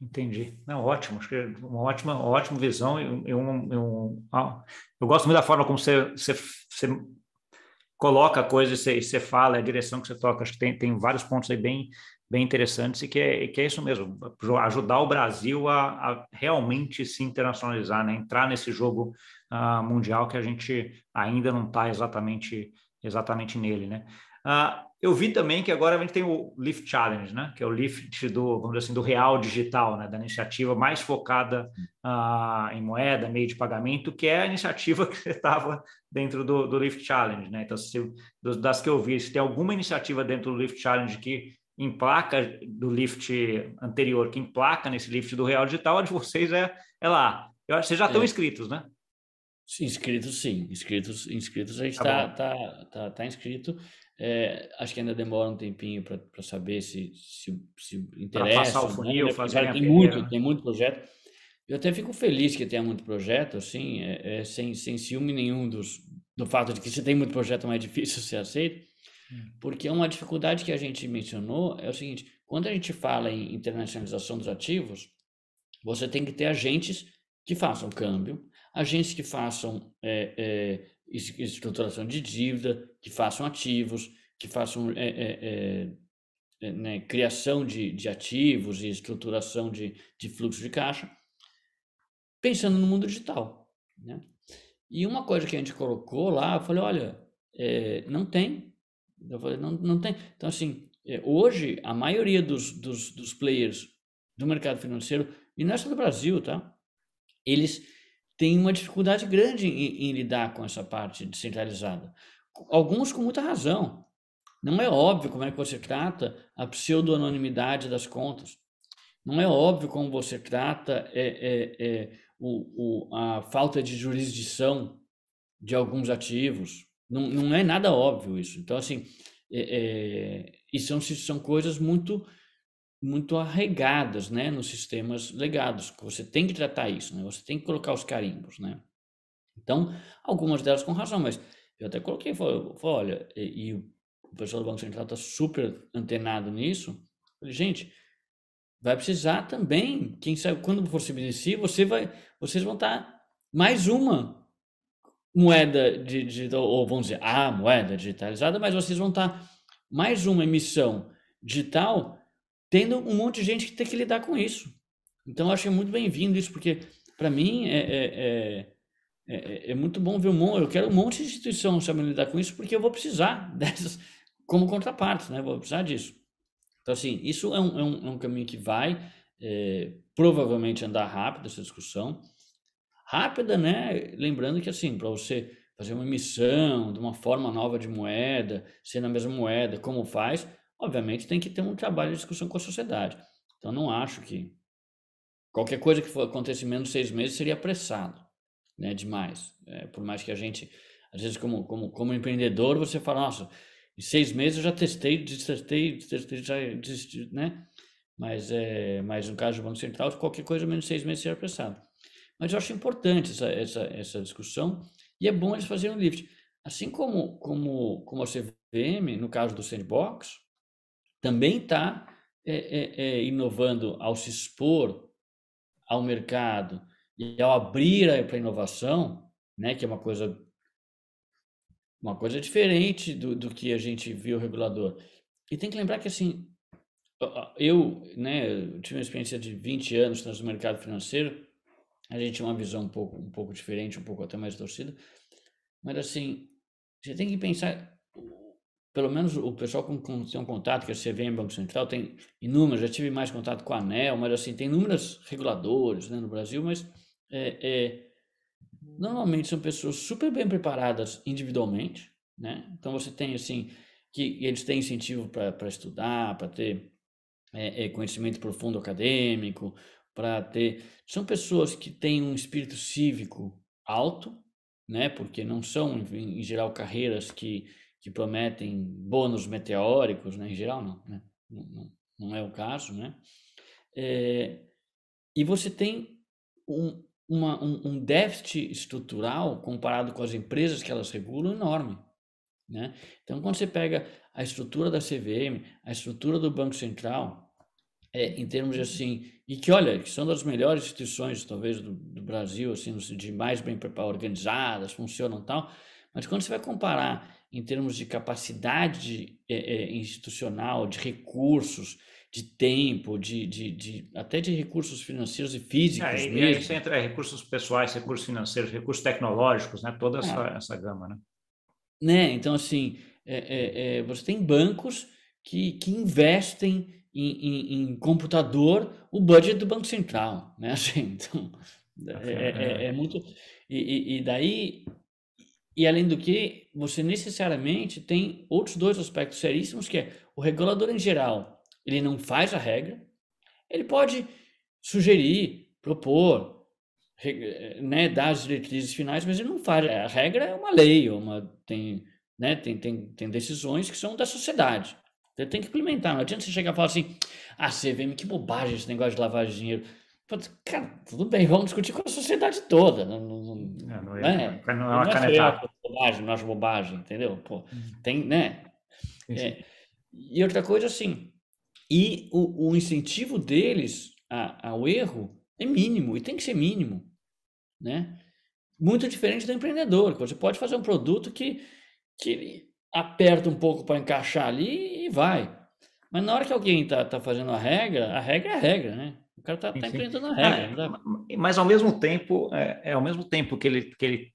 Entendi. Não, ótimo. Acho que é uma ótima, ótima visão. Eu, eu, eu, eu gosto muito da forma como você, você, você coloca a coisa e você, você fala, a direção que você toca. Acho que tem, tem vários pontos aí bem, bem interessantes e que é, que é isso mesmo, ajudar o Brasil a, a realmente se internacionalizar, né? entrar nesse jogo uh, mundial que a gente ainda não está exatamente, exatamente nele. Né? Uh, eu vi também que agora a gente tem o Lift Challenge, né? que é o Lift do, vamos dizer assim, do real digital, né? da iniciativa mais focada uh, em moeda, meio de pagamento, que é a iniciativa que estava dentro do, do Lift Challenge. Né? Então, se, das que eu vi, se tem alguma iniciativa dentro do Lift Challenge que emplaca do lift anterior, que emplaca nesse lift do Real Digital, a de vocês é, é lá. Eu, vocês já estão é. inscritos, né? Inscritos, sim. Inscritos, inscritos a gente está tá, tá, tá, tá, inscrito. É, acho que ainda demora um tempinho para saber se, se, se interessa. Passar o funil, né? fazer tem muito, tem muito projeto. Eu até fico feliz que tenha muito projeto, assim, é, é, sem, sem ciúme nenhum dos, do fato de que se tem muito projeto mais difícil ser aceito. Hum. Porque uma dificuldade que a gente mencionou é o seguinte: quando a gente fala em internacionalização dos ativos, você tem que ter agentes que façam câmbio, agentes que façam é, é, estruturação de dívida, que façam ativos, que façam é, é, é, né, criação de, de, ativos e estruturação de, de fluxo de caixa, pensando no mundo digital. Né? E uma coisa que a gente colocou lá, eu falei, olha, não tem eu falei, não, não tem. Então, assim, é, hoje, a maioria dos, dos, dos players do mercado financeiro, e não é só do Brasil, tá? Eles têm uma dificuldade grande em, em lidar com essa parte descentralizada. Alguns com muita razão. Não é óbvio como é que você trata a pseudo-anonimidade das contas. Não é óbvio como você trata é, é, é, o, o, a falta de jurisdição de alguns ativos. Não, não é nada óbvio isso. Então, assim, é, é, são, são coisas muito muito arregadas, né, nos sistemas legados. Você tem que tratar isso, né? Você tem que colocar os carimbos, né? Então, algumas delas com razão, mas eu até coloquei, falei, olha, e, e o pessoal do Banco Central está super antenado nisso. Falei, gente, vai precisar também, quem sabe quando for se beneficiar, você vai, vocês vão estar tá mais uma moeda digital, ou vamos dizer, a moeda digitalizada, mas vocês vão estar mais uma emissão digital, tendo um monte de gente que tem que lidar com isso. Então, eu acho muito bem-vindo isso, porque para mim é, é, é, é, é, é muito bom ver um monte, eu quero um monte de instituição sabendo lidar com isso, porque eu vou precisar dessas como contraparte, né? Vou precisar disso. Então, assim, isso é um, é um, é um caminho que vai é, provavelmente andar rápido, essa discussão. Rápida, né? Lembrando que, assim, para você fazer uma emissão de uma forma nova de moeda, ser na mesma moeda, como faz, obviamente tem que ter um trabalho de discussão com a sociedade. Então, não acho que qualquer coisa que for acontecer em menos de seis meses seria apressado né, demais. É, por mais que a gente, às vezes, como, como, como empreendedor, você fala, nossa, em seis meses eu já testei, testei, testei já desisti, né? Mas, é, mas no caso do Banco Central, qualquer coisa menos de seis meses seria apressado. Mas eu acho importante essa, essa, essa discussão e é bom eles fazerem um lift. Assim como, como, como a CVM, no caso do Sandbox, também está é, é, é, inovando ao se expor ao mercado, e ao abrir para a inovação, né, que é uma coisa uma coisa diferente do, do que a gente viu o regulador. E tem que lembrar que assim, eu, né, eu tive uma experiência de 20 anos no mercado financeiro, a gente tinha uma visão um pouco, um pouco diferente, um pouco até mais torcida, mas assim, você tem que pensar, pelo menos o pessoal com quem tem um contato, que a CVM Banco Central, tem inúmeros, já tive mais contato com a ANEL, mas assim, tem inúmeros reguladores né, no Brasil, mas é, é, normalmente são pessoas super bem preparadas individualmente, né? Então você tem assim que eles têm incentivo para estudar, para ter é, é, conhecimento profundo acadêmico, para ter são pessoas que têm um espírito cívico alto, né? Porque não são em, em geral carreiras que que prometem bônus meteóricos, né? Em geral não, né? Não, não, não é o caso, né? É, e você tem um, uma, um, um, déficit estrutural comparado com as empresas que elas regulam enorme. Né? Então, quando você pega a estrutura da CVM, a estrutura do Banco Central, é, em termos de assim, e que olha, que são das melhores instituições, talvez, do, do Brasil, assim, de mais bem organizadas, funcionam tal, mas quando você vai comparar em termos de capacidade é, é, institucional, de recursos, de tempo, de, de, de, até de recursos financeiros e físicos é, mesmo. E aí você entra é, recursos pessoais, recursos financeiros, recursos tecnológicos, né? toda essa, é. essa gama. Né? né? Então, assim, é, é, é, você tem bancos que, que investem em, em, em, computador o budget do Banco Central. Né? Assim, então, é, muito... E, e, e daí... E além do que, você necessariamente tem outros dois aspectos seríssimos, que é o regulador em geral ele não faz a regra, ele pode sugerir, propor, né, dar as diretrizes finais, mas ele não faz. A regra é uma lei, uma, tem, né, tem, tem, tem decisões que são da sociedade. Você tem que implementar. Não adianta você chegar e falar assim: ah, CVM, que bobagem esse negócio de de dinheiro. Cara, tudo bem, vamos discutir com a sociedade toda. Não, não, não, não, é, né? não é uma canetada. Bobagem, não acho bobagem, entendeu? Pô, uhum. tem, né? É, e outra coisa, assim, e o, o incentivo deles a, ao erro é mínimo, e tem que ser mínimo, né? Muito diferente do empreendedor, que você pode fazer um produto que, que aperta um pouco para encaixar ali e vai. Mas na hora que alguém está tá fazendo a regra, a regra é a regra, né? O cara está tá implementando a regra. É, mas ao mesmo tempo, é, é, ao mesmo tempo que ele, que ele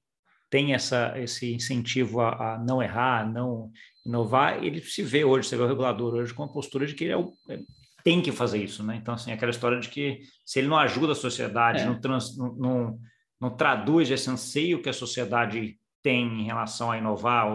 tem essa, esse incentivo a, a, não errar, a não inovar, ele se vê hoje, você vê o regulador hoje com a postura de que ele é o, é, tem que fazer isso, né? Então, assim, aquela história de que se ele não ajuda a sociedade, é. não, trans, não, não, não, traduz esse anseio que a sociedade tem em relação a inovar,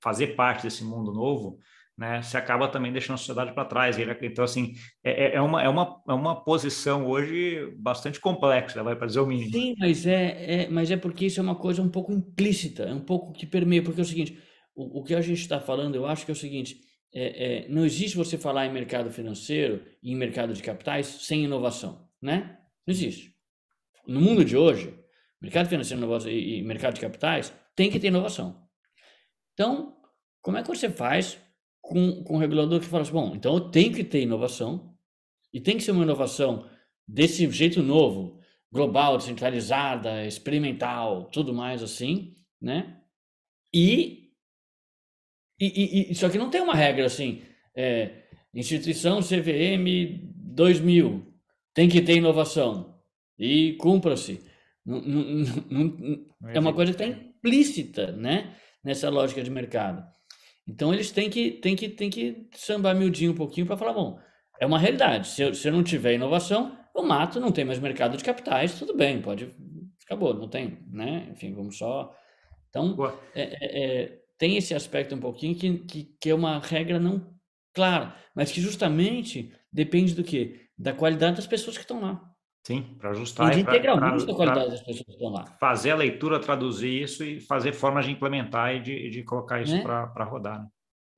fazer parte desse mundo novo, né? Você acaba também deixando a sociedade para trás. Então, assim, é, é, é, uma, é, uma, é uma posição hoje bastante complexa, vai para dizer o mínimo. Sim, mas é, é, mas é porque isso é uma coisa um pouco implícita, é um pouco que permeia, porque é o seguinte, o, o que a gente está falando, eu acho que é o seguinte, é, é, não existe você falar em mercado financeiro e em mercado de capitais sem inovação, né? Não existe. No mundo de hoje, mercado financeiro e mercado de capitais tem que ter inovação. Então, como é que você faz com, com um regulador que fala assim, bom, então eu tenho que ter inovação, e tem que ser uma inovação desse jeito novo, global, descentralizada, experimental, tudo mais assim, né? E, e, e só que não tem uma regra assim, é, instituição CVM 2000 tem que ter inovação e cumpra-se. É uma coisa que está implícita, né? Nessa lógica de mercado. Então eles têm que, têm que, têm que sambar miudinho um pouquinho para falar, bom, é uma realidade. Se eu, se eu não tiver inovação, eu mato, não tem mais mercado de capitais, tudo bem, pode, acabou, não tem, né? Enfim, vamos só. Então, é, é, é, tem esse aspecto um pouquinho que, que, que é uma regra não clara, mas que justamente depende do quê? Da qualidade das pessoas que estão lá. Sim, para ajustar. E de integralmente da qualidade das pessoas que estão lá. Fazer a leitura, traduzir isso e fazer formas de implementar e de, de colocar isso né? para rodar. Né?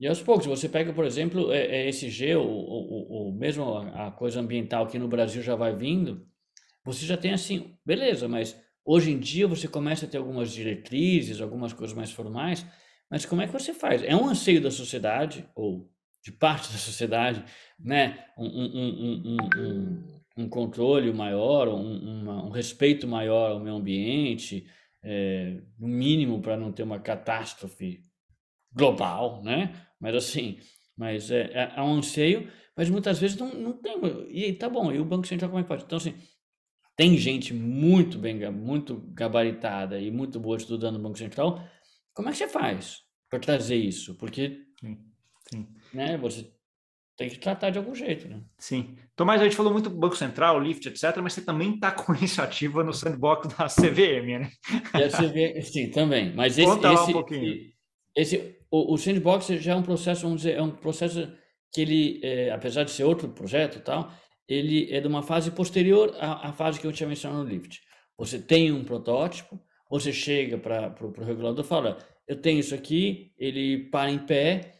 E aos poucos, você pega, por exemplo, é, é ESG, ou, ou, ou mesmo a coisa ambiental que no Brasil já vai vindo, você já tem assim, beleza, mas hoje em dia você começa a ter algumas diretrizes, algumas coisas mais formais, mas como é que você faz? É um anseio da sociedade, ou de parte da sociedade, né? um, um, um, um controle maior, um, um, respeito maior ao meio ambiente, é, no mínimo para não ter uma catástrofe global, né? Mas assim, mas é, é, é um anseio, mas muitas vezes não, não tem. E tá bom, e o Banco Central como é que pode? Então, assim, tem gente muito bem, muito gabaritada e muito boa estudando no Banco Central. Como é que você faz para trazer isso? Porque sim, sim. Né, você tem que tratar de algum jeito, né? Sim. Tomás, a gente falou muito Banco Central, Lift, etc., mas você também está com iniciativa no sandbox da CVM, né? E CVM, sim, também. Mas esse, Conta esse, um pouquinho. Esse, o, o sandbox já é um processo, vamos dizer, é um processo que ele, é, apesar de ser outro projeto tal, ele é de uma fase posterior à, à fase que eu tinha mencionado no Lift. Você tem um protótipo, você chega para o regulador e fala, eu tenho isso aqui, ele para em pé,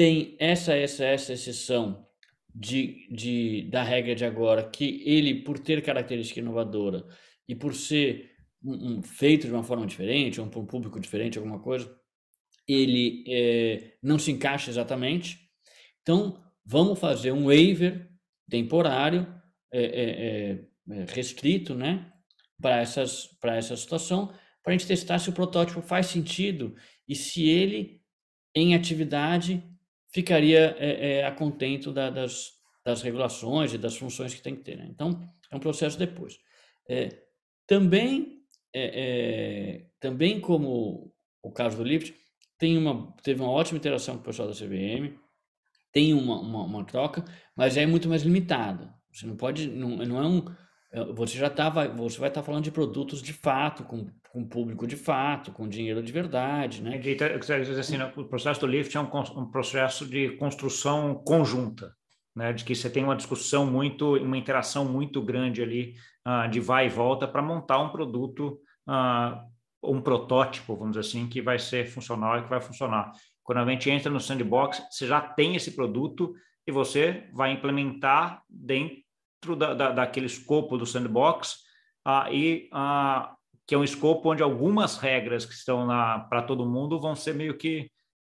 tem essa, essa, essa exceção de, de, da regra de agora, que ele, por ter característica inovadora e por ser um, um, feito de uma forma diferente, ou um, um público diferente, alguma coisa, ele é, não se encaixa exatamente. Então, vamos fazer um waiver temporário, é, é, restrito, né, para essas para essa situação, para a gente testar se o protótipo faz sentido e se ele em atividade ficaria é, a contento da, das, das regulações e das funções que tem que ter. Né? Então, é um processo depois. também, também como o caso do Lift, tem uma, teve uma ótima interação com o pessoal da CVM, tem uma, uma, uma troca, mas é muito mais limitada. Você não pode, não, não é um, é, você já tá, vai, você vai estar tá falando de produtos de fato, com, com público de fato, com dinheiro de verdade, né? Então, assim, né, o processo do Lift é um, um processo de construção conjunta, né? De que você tem uma discussão muito, uma interação muito grande ali uh, de vai e volta para montar um produto uh, um protótipo, vamos dizer assim, que vai ser funcional e que vai funcionar. Quando a gente entra no sandbox, você já tem esse produto e você vai implementar dentro da, da daquele escopo do sandbox, uh, e uh, que é um escopo onde algumas regras que estão para todo mundo vão ser meio que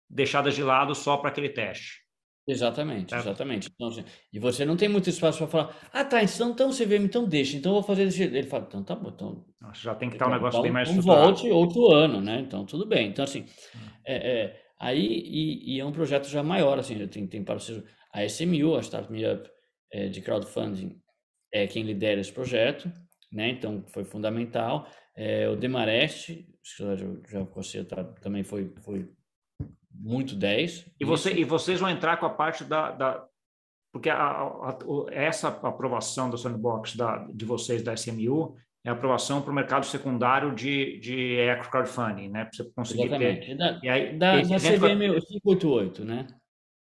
deixadas de lado só para aquele teste. Exatamente, exatamente. Então, assim, e você não tem muito espaço para falar, ah, tá, então, então você vê, então deixa, então vou fazer desse. Ele fala, então tá bom, então. Nossa, já tem que estar então, um negócio então, bem mais então volte outro ano, né? Então tudo bem. Então, assim, hum. é, é, aí, e, e, é um projeto já maior, assim, tem, tem parceiro. A SMU, a Start Me Up é, de crowdfunding, é quem lidera esse projeto, né? Então foi fundamental. É, o Demarest, já, já você tá, também foi, foi muito 10. E, você, e vocês vão entrar com a parte da. da porque a, a, a, essa aprovação do sandbox da, de vocês da SMU é aprovação para o mercado secundário de, de crowdfunding, né? Para você conseguir Exatamente. ter. Da, e aí, da, da CVM 588, né?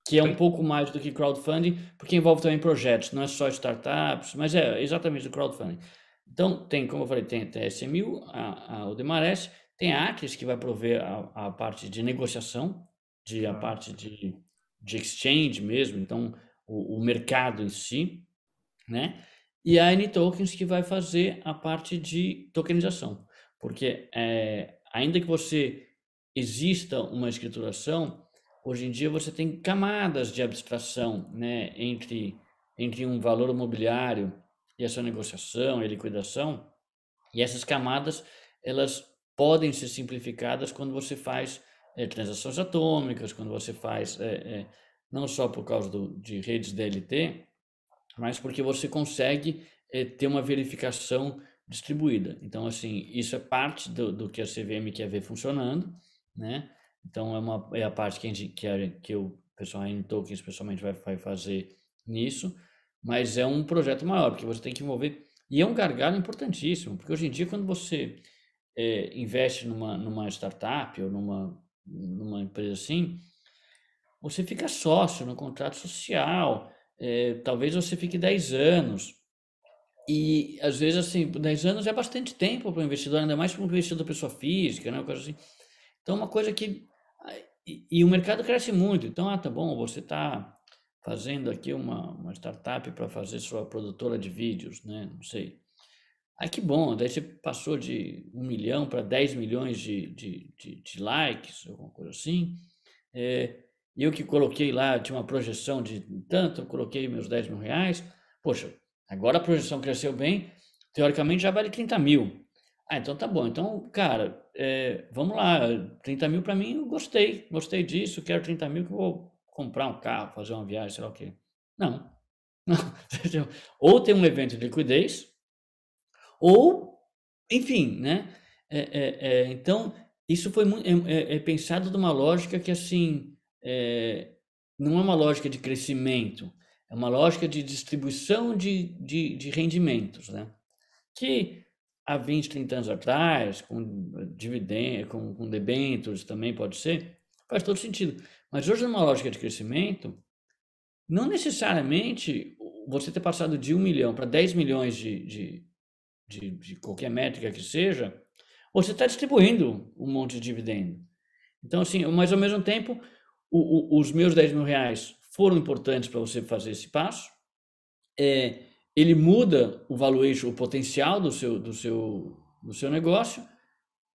Que é um pouco mais do que crowdfunding, porque envolve também projetos, não é só startups, mas é exatamente o crowdfunding. Então, tem, como eu falei, tem, tem a SMU, a, a, o Demares, tem a Acres, que vai prover a, a parte de negociação, de a parte de, de exchange mesmo, então o, o mercado em si, né? E a N-Tokens que vai fazer a parte de tokenização, porque é, ainda que você exista uma escrituração, hoje em dia você tem camadas de abstração, né, entre entre um valor imobiliário e a sua negociação e liquidação, e essas camadas elas podem ser simplificadas quando você faz é, transações atômicas, quando você faz, é, é, não só por causa do, de redes DLT, mas porque você consegue ter uma verificação distribuída. Então, assim, isso é parte do, do que a CVM quer ver funcionando, né? Então, é, uma, é a parte que, a gente, que, que o pessoal em tokens, especialmente, vai, vai fazer nisso, mas é um projeto maior, porque você tem que envolver. E é um gargalo importantíssimo, porque hoje em dia, quando você é, investe numa, numa startup ou numa, numa empresa assim, você fica sócio no contrato social, é, talvez você fique 10 anos. E às vezes, assim, 10 anos é bastante tempo para o investidor, ainda mais para um investidor pessoa física, né? Coisa assim. Então, uma coisa que. E, e o mercado cresce muito. Então, ah, tá bom, você está fazendo aqui uma, uma startup para fazer sua produtora de vídeos, né? Não sei. Ah, que bom, daí você passou de um milhão para 10 milhões de, de, de, de, likes, alguma coisa assim. É, eu que coloquei lá, tinha uma projeção de tanto, eu coloquei meus 10 mil reais. Poxa, agora a projeção cresceu bem, teoricamente já vale 30 mil. Ah, então tá bom. Então, cara, é, vamos lá, 30 mil para mim, eu gostei, gostei disso, quero 30 mil que eu vou comprar um carro, fazer uma viagem, sei lá o quê. Não. Não. Ou tem um evento de liquidez, ou, enfim, né? É, é, é, então, isso foi é, é, é pensado numa lógica que, assim, não é uma lógica de crescimento, é uma lógica de distribuição de, de, de rendimentos, né? Que há 20, 30 anos atrás, com dividendos, com, com debêntures também pode ser, faz todo sentido. Mas hoje, numa lógica de crescimento, não necessariamente você ter passado de 1 milhão para 10 milhões de, de, de, de qualquer métrica que seja, você está distribuindo um monte de dividendo. Então, assim, mas ao mesmo tempo, o, o, os meus 10 mil reais foram importantes para você fazer esse passo. É, ele muda o valuation, o potencial do seu, do seu, do seu negócio.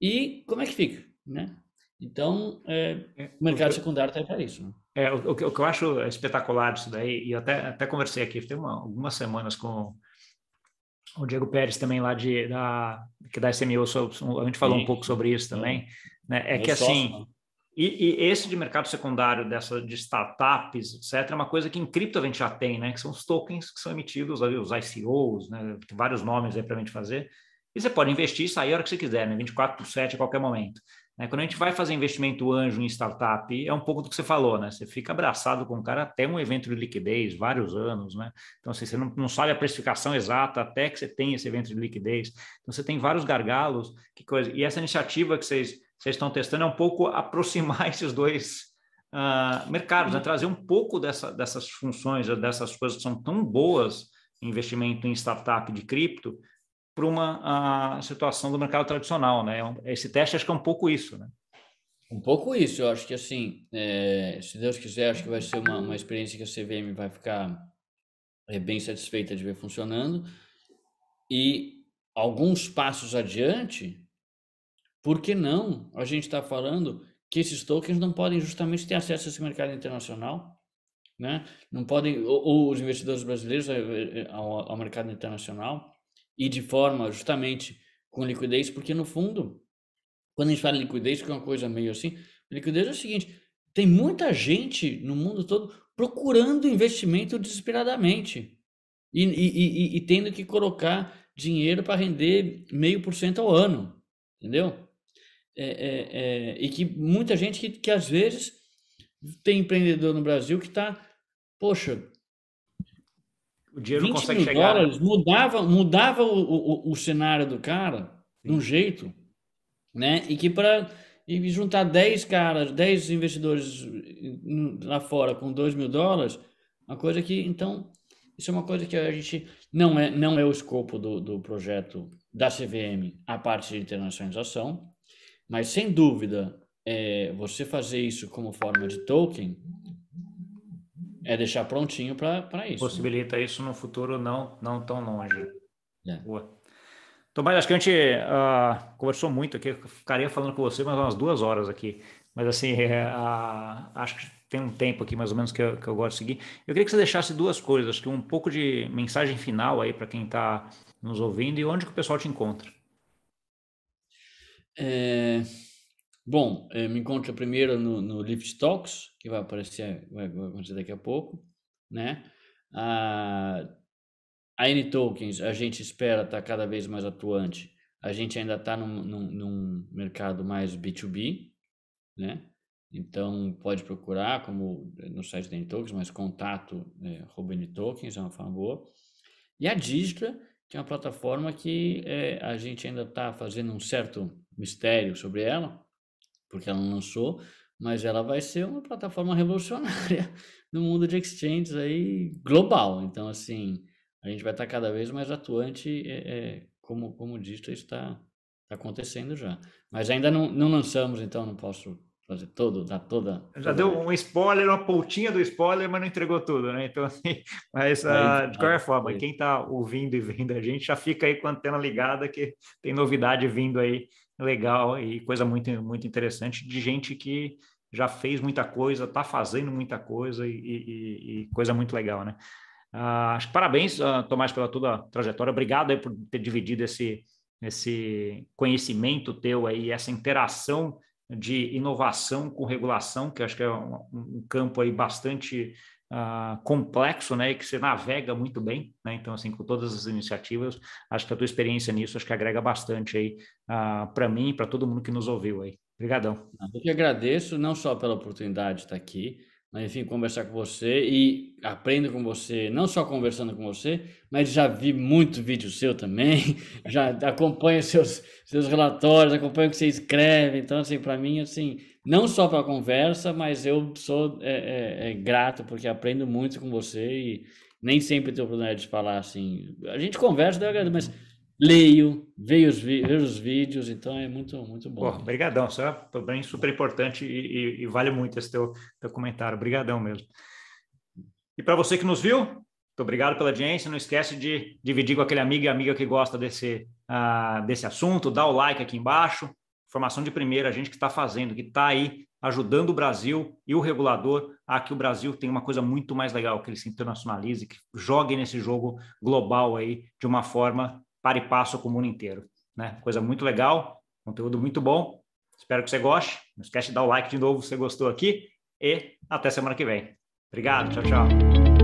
E como é que fica, né? Então, é, é o mercado secundário está para isso. Né? É, o, o, que eu acho espetacular isso daí, e até, até conversei aqui, tem uma, algumas semanas com o Diego Pérez também lá de, da, que da SMU, a gente falou Sim. um pouco sobre isso também, né? é que assim, né? E, e, esse de mercado secundário, dessa de startups, etc., é uma coisa que em cripto a gente já tem, né? Que são os tokens que são emitidos, os ICOs, né? Tem vários nomes aí para a gente fazer. E você pode investir e sair a hora que você quiser, né? 24 por 7 a qualquer momento. Né? Quando a gente vai fazer investimento anjo em startup, é um pouco do que você falou, né? Você fica abraçado com o cara até um evento de liquidez, vários anos, né? Então, assim, você não, não sabe a precificação exata até que você tem esse evento de liquidez. Então, você tem vários gargalos, que coisa. E essa iniciativa que vocês vocês estão testando é um pouco aproximar esses dois uh, mercados, né? Uhum. trazer um pouco dessa, dessas funções, dessas coisas que são tão boas investimento em startup de cripto para uma uh, situação do mercado tradicional, né? É esse teste acho que é um pouco isso, né? Um pouco isso, eu acho que assim, é, se Deus quiser, acho que vai ser uma, uma experiência que a CVM vai ficar é, bem satisfeita de ver funcionando. E alguns passos adiante, por que não a gente está falando que esses tokens não podem justamente ter acesso a esse mercado internacional? Né? Não podem, ou, ou os investidores brasileiros eh, eh, ao, ao, mercado internacional e de forma justamente com liquidez, porque no fundo, quando a gente fala liquidez, que é uma coisa meio assim, liquidez é o seguinte: tem muita gente no mundo todo procurando investimento desesperadamente e, e, e, e tendo que colocar dinheiro para render meio por cento ao ano, entendeu? É, é, é, e que muita gente que, que às vezes tem empreendedor no Brasil que está, poxa, o dinheiro não consegue chegar. Dólares, mudava, mudava o, o, o cenário do cara de um jeito, né? E que para e juntar 10 caras, 10 investidores lá fora com 2 mil dólares, uma coisa que, então, isso é uma coisa que a gente não é, não é o escopo do, do projeto da CVM, a parte de internacionalização, mas, sem dúvida, é, você fazer isso como forma de token é deixar prontinho para isso. Né? Possibilita né? isso no futuro não, não tão longe. É. Boa. Tomás, acho que a gente uh, conversou muito aqui, eu ficaria falando com você mais umas duas horas aqui, mas assim, é, uh, acho que tem um tempo aqui mais ou menos que eu, que eu gosto de seguir. Eu queria que você deixasse duas coisas, acho que um pouco de mensagem final aí para quem está nos ouvindo e onde que o pessoal te encontra. É, bom, é, me encontra primeiro no, no Lift Talks, que vai aparecer, vai, acontecer daqui a pouco, né? A, a N-Tokens, a gente espera estar tá cada vez mais atuante. A gente ainda está num, num, num, mercado mais B2B, né? Então, pode procurar, como no site da N-Tokens, mas contato é, N-Tokens é uma forma boa. E a Digistra, que é uma plataforma que é, a gente ainda está fazendo um certo mistério sobre ela, porque ela não lançou, mas ela vai ser uma plataforma revolucionária no mundo de exchanges aí global. Então, assim, a gente vai estar cada vez mais atuante, é, é, como, como dito, está, acontecendo já. Mas ainda não, não lançamos, então não posso fazer todo, dar toda. Já deu um spoiler, uma pontinha do spoiler, mas não entregou tudo, né? Então, assim, mas uh, de qualquer forma, quem está ouvindo e vendo a gente já fica aí com a antena ligada, que tem novidade vindo aí legal e coisa muito, muito interessante de gente que já fez muita coisa, está fazendo muita coisa e, e, e, coisa muito legal, né? Uh, acho parabéns, uh, Tomás, pela toda a trajetória. Obrigado por ter dividido esse, esse conhecimento teu aí, essa interação de inovação com regulação, que acho que é um, um campo aí bastante uh, complexo, né, e que você navega muito bem, né, então assim, com todas as iniciativas, acho que a tua experiência nisso, acho que agrega bastante aí uh, para mim e para todo mundo que nos ouviu aí. Obrigadão. Eu que agradeço, não só pela oportunidade de estar aqui, mas enfim, conversar com você e aprendo com você, não só conversando com você, mas já vi muito vídeo seu também, já acompanho seus, seus relatórios, acompanho o que você escreve, então assim, para mim, assim, não só para conversa, mas eu sou é, é, é, grato porque aprendo muito com você e nem sempre tenho oportunidade de falar assim, a gente conversa, mas leio, vejo os, vejo os vídeos, então é muito, muito bom. Obrigadão, isso é bem super importante e, e, e, vale muito esse teu, teu comentário. Obrigadão mesmo. E para você que nos viu, muito obrigado pela audiência. Não esquece de dividir com aquele amigo e amiga que gosta desse, uh, desse assunto, dá o like aqui embaixo. Informação de primeira, a gente que está fazendo, que está aí ajudando o Brasil e o regulador a que o Brasil tenha uma coisa muito mais legal, que ele se internacionalize, que jogue nesse jogo global aí de uma forma para e passo com o mundo inteiro. Né? Coisa muito legal, conteúdo muito bom. Espero que você goste. Não esquece de dar o like de novo se você gostou aqui. E até semana que vem. Obrigado, tchau, tchau.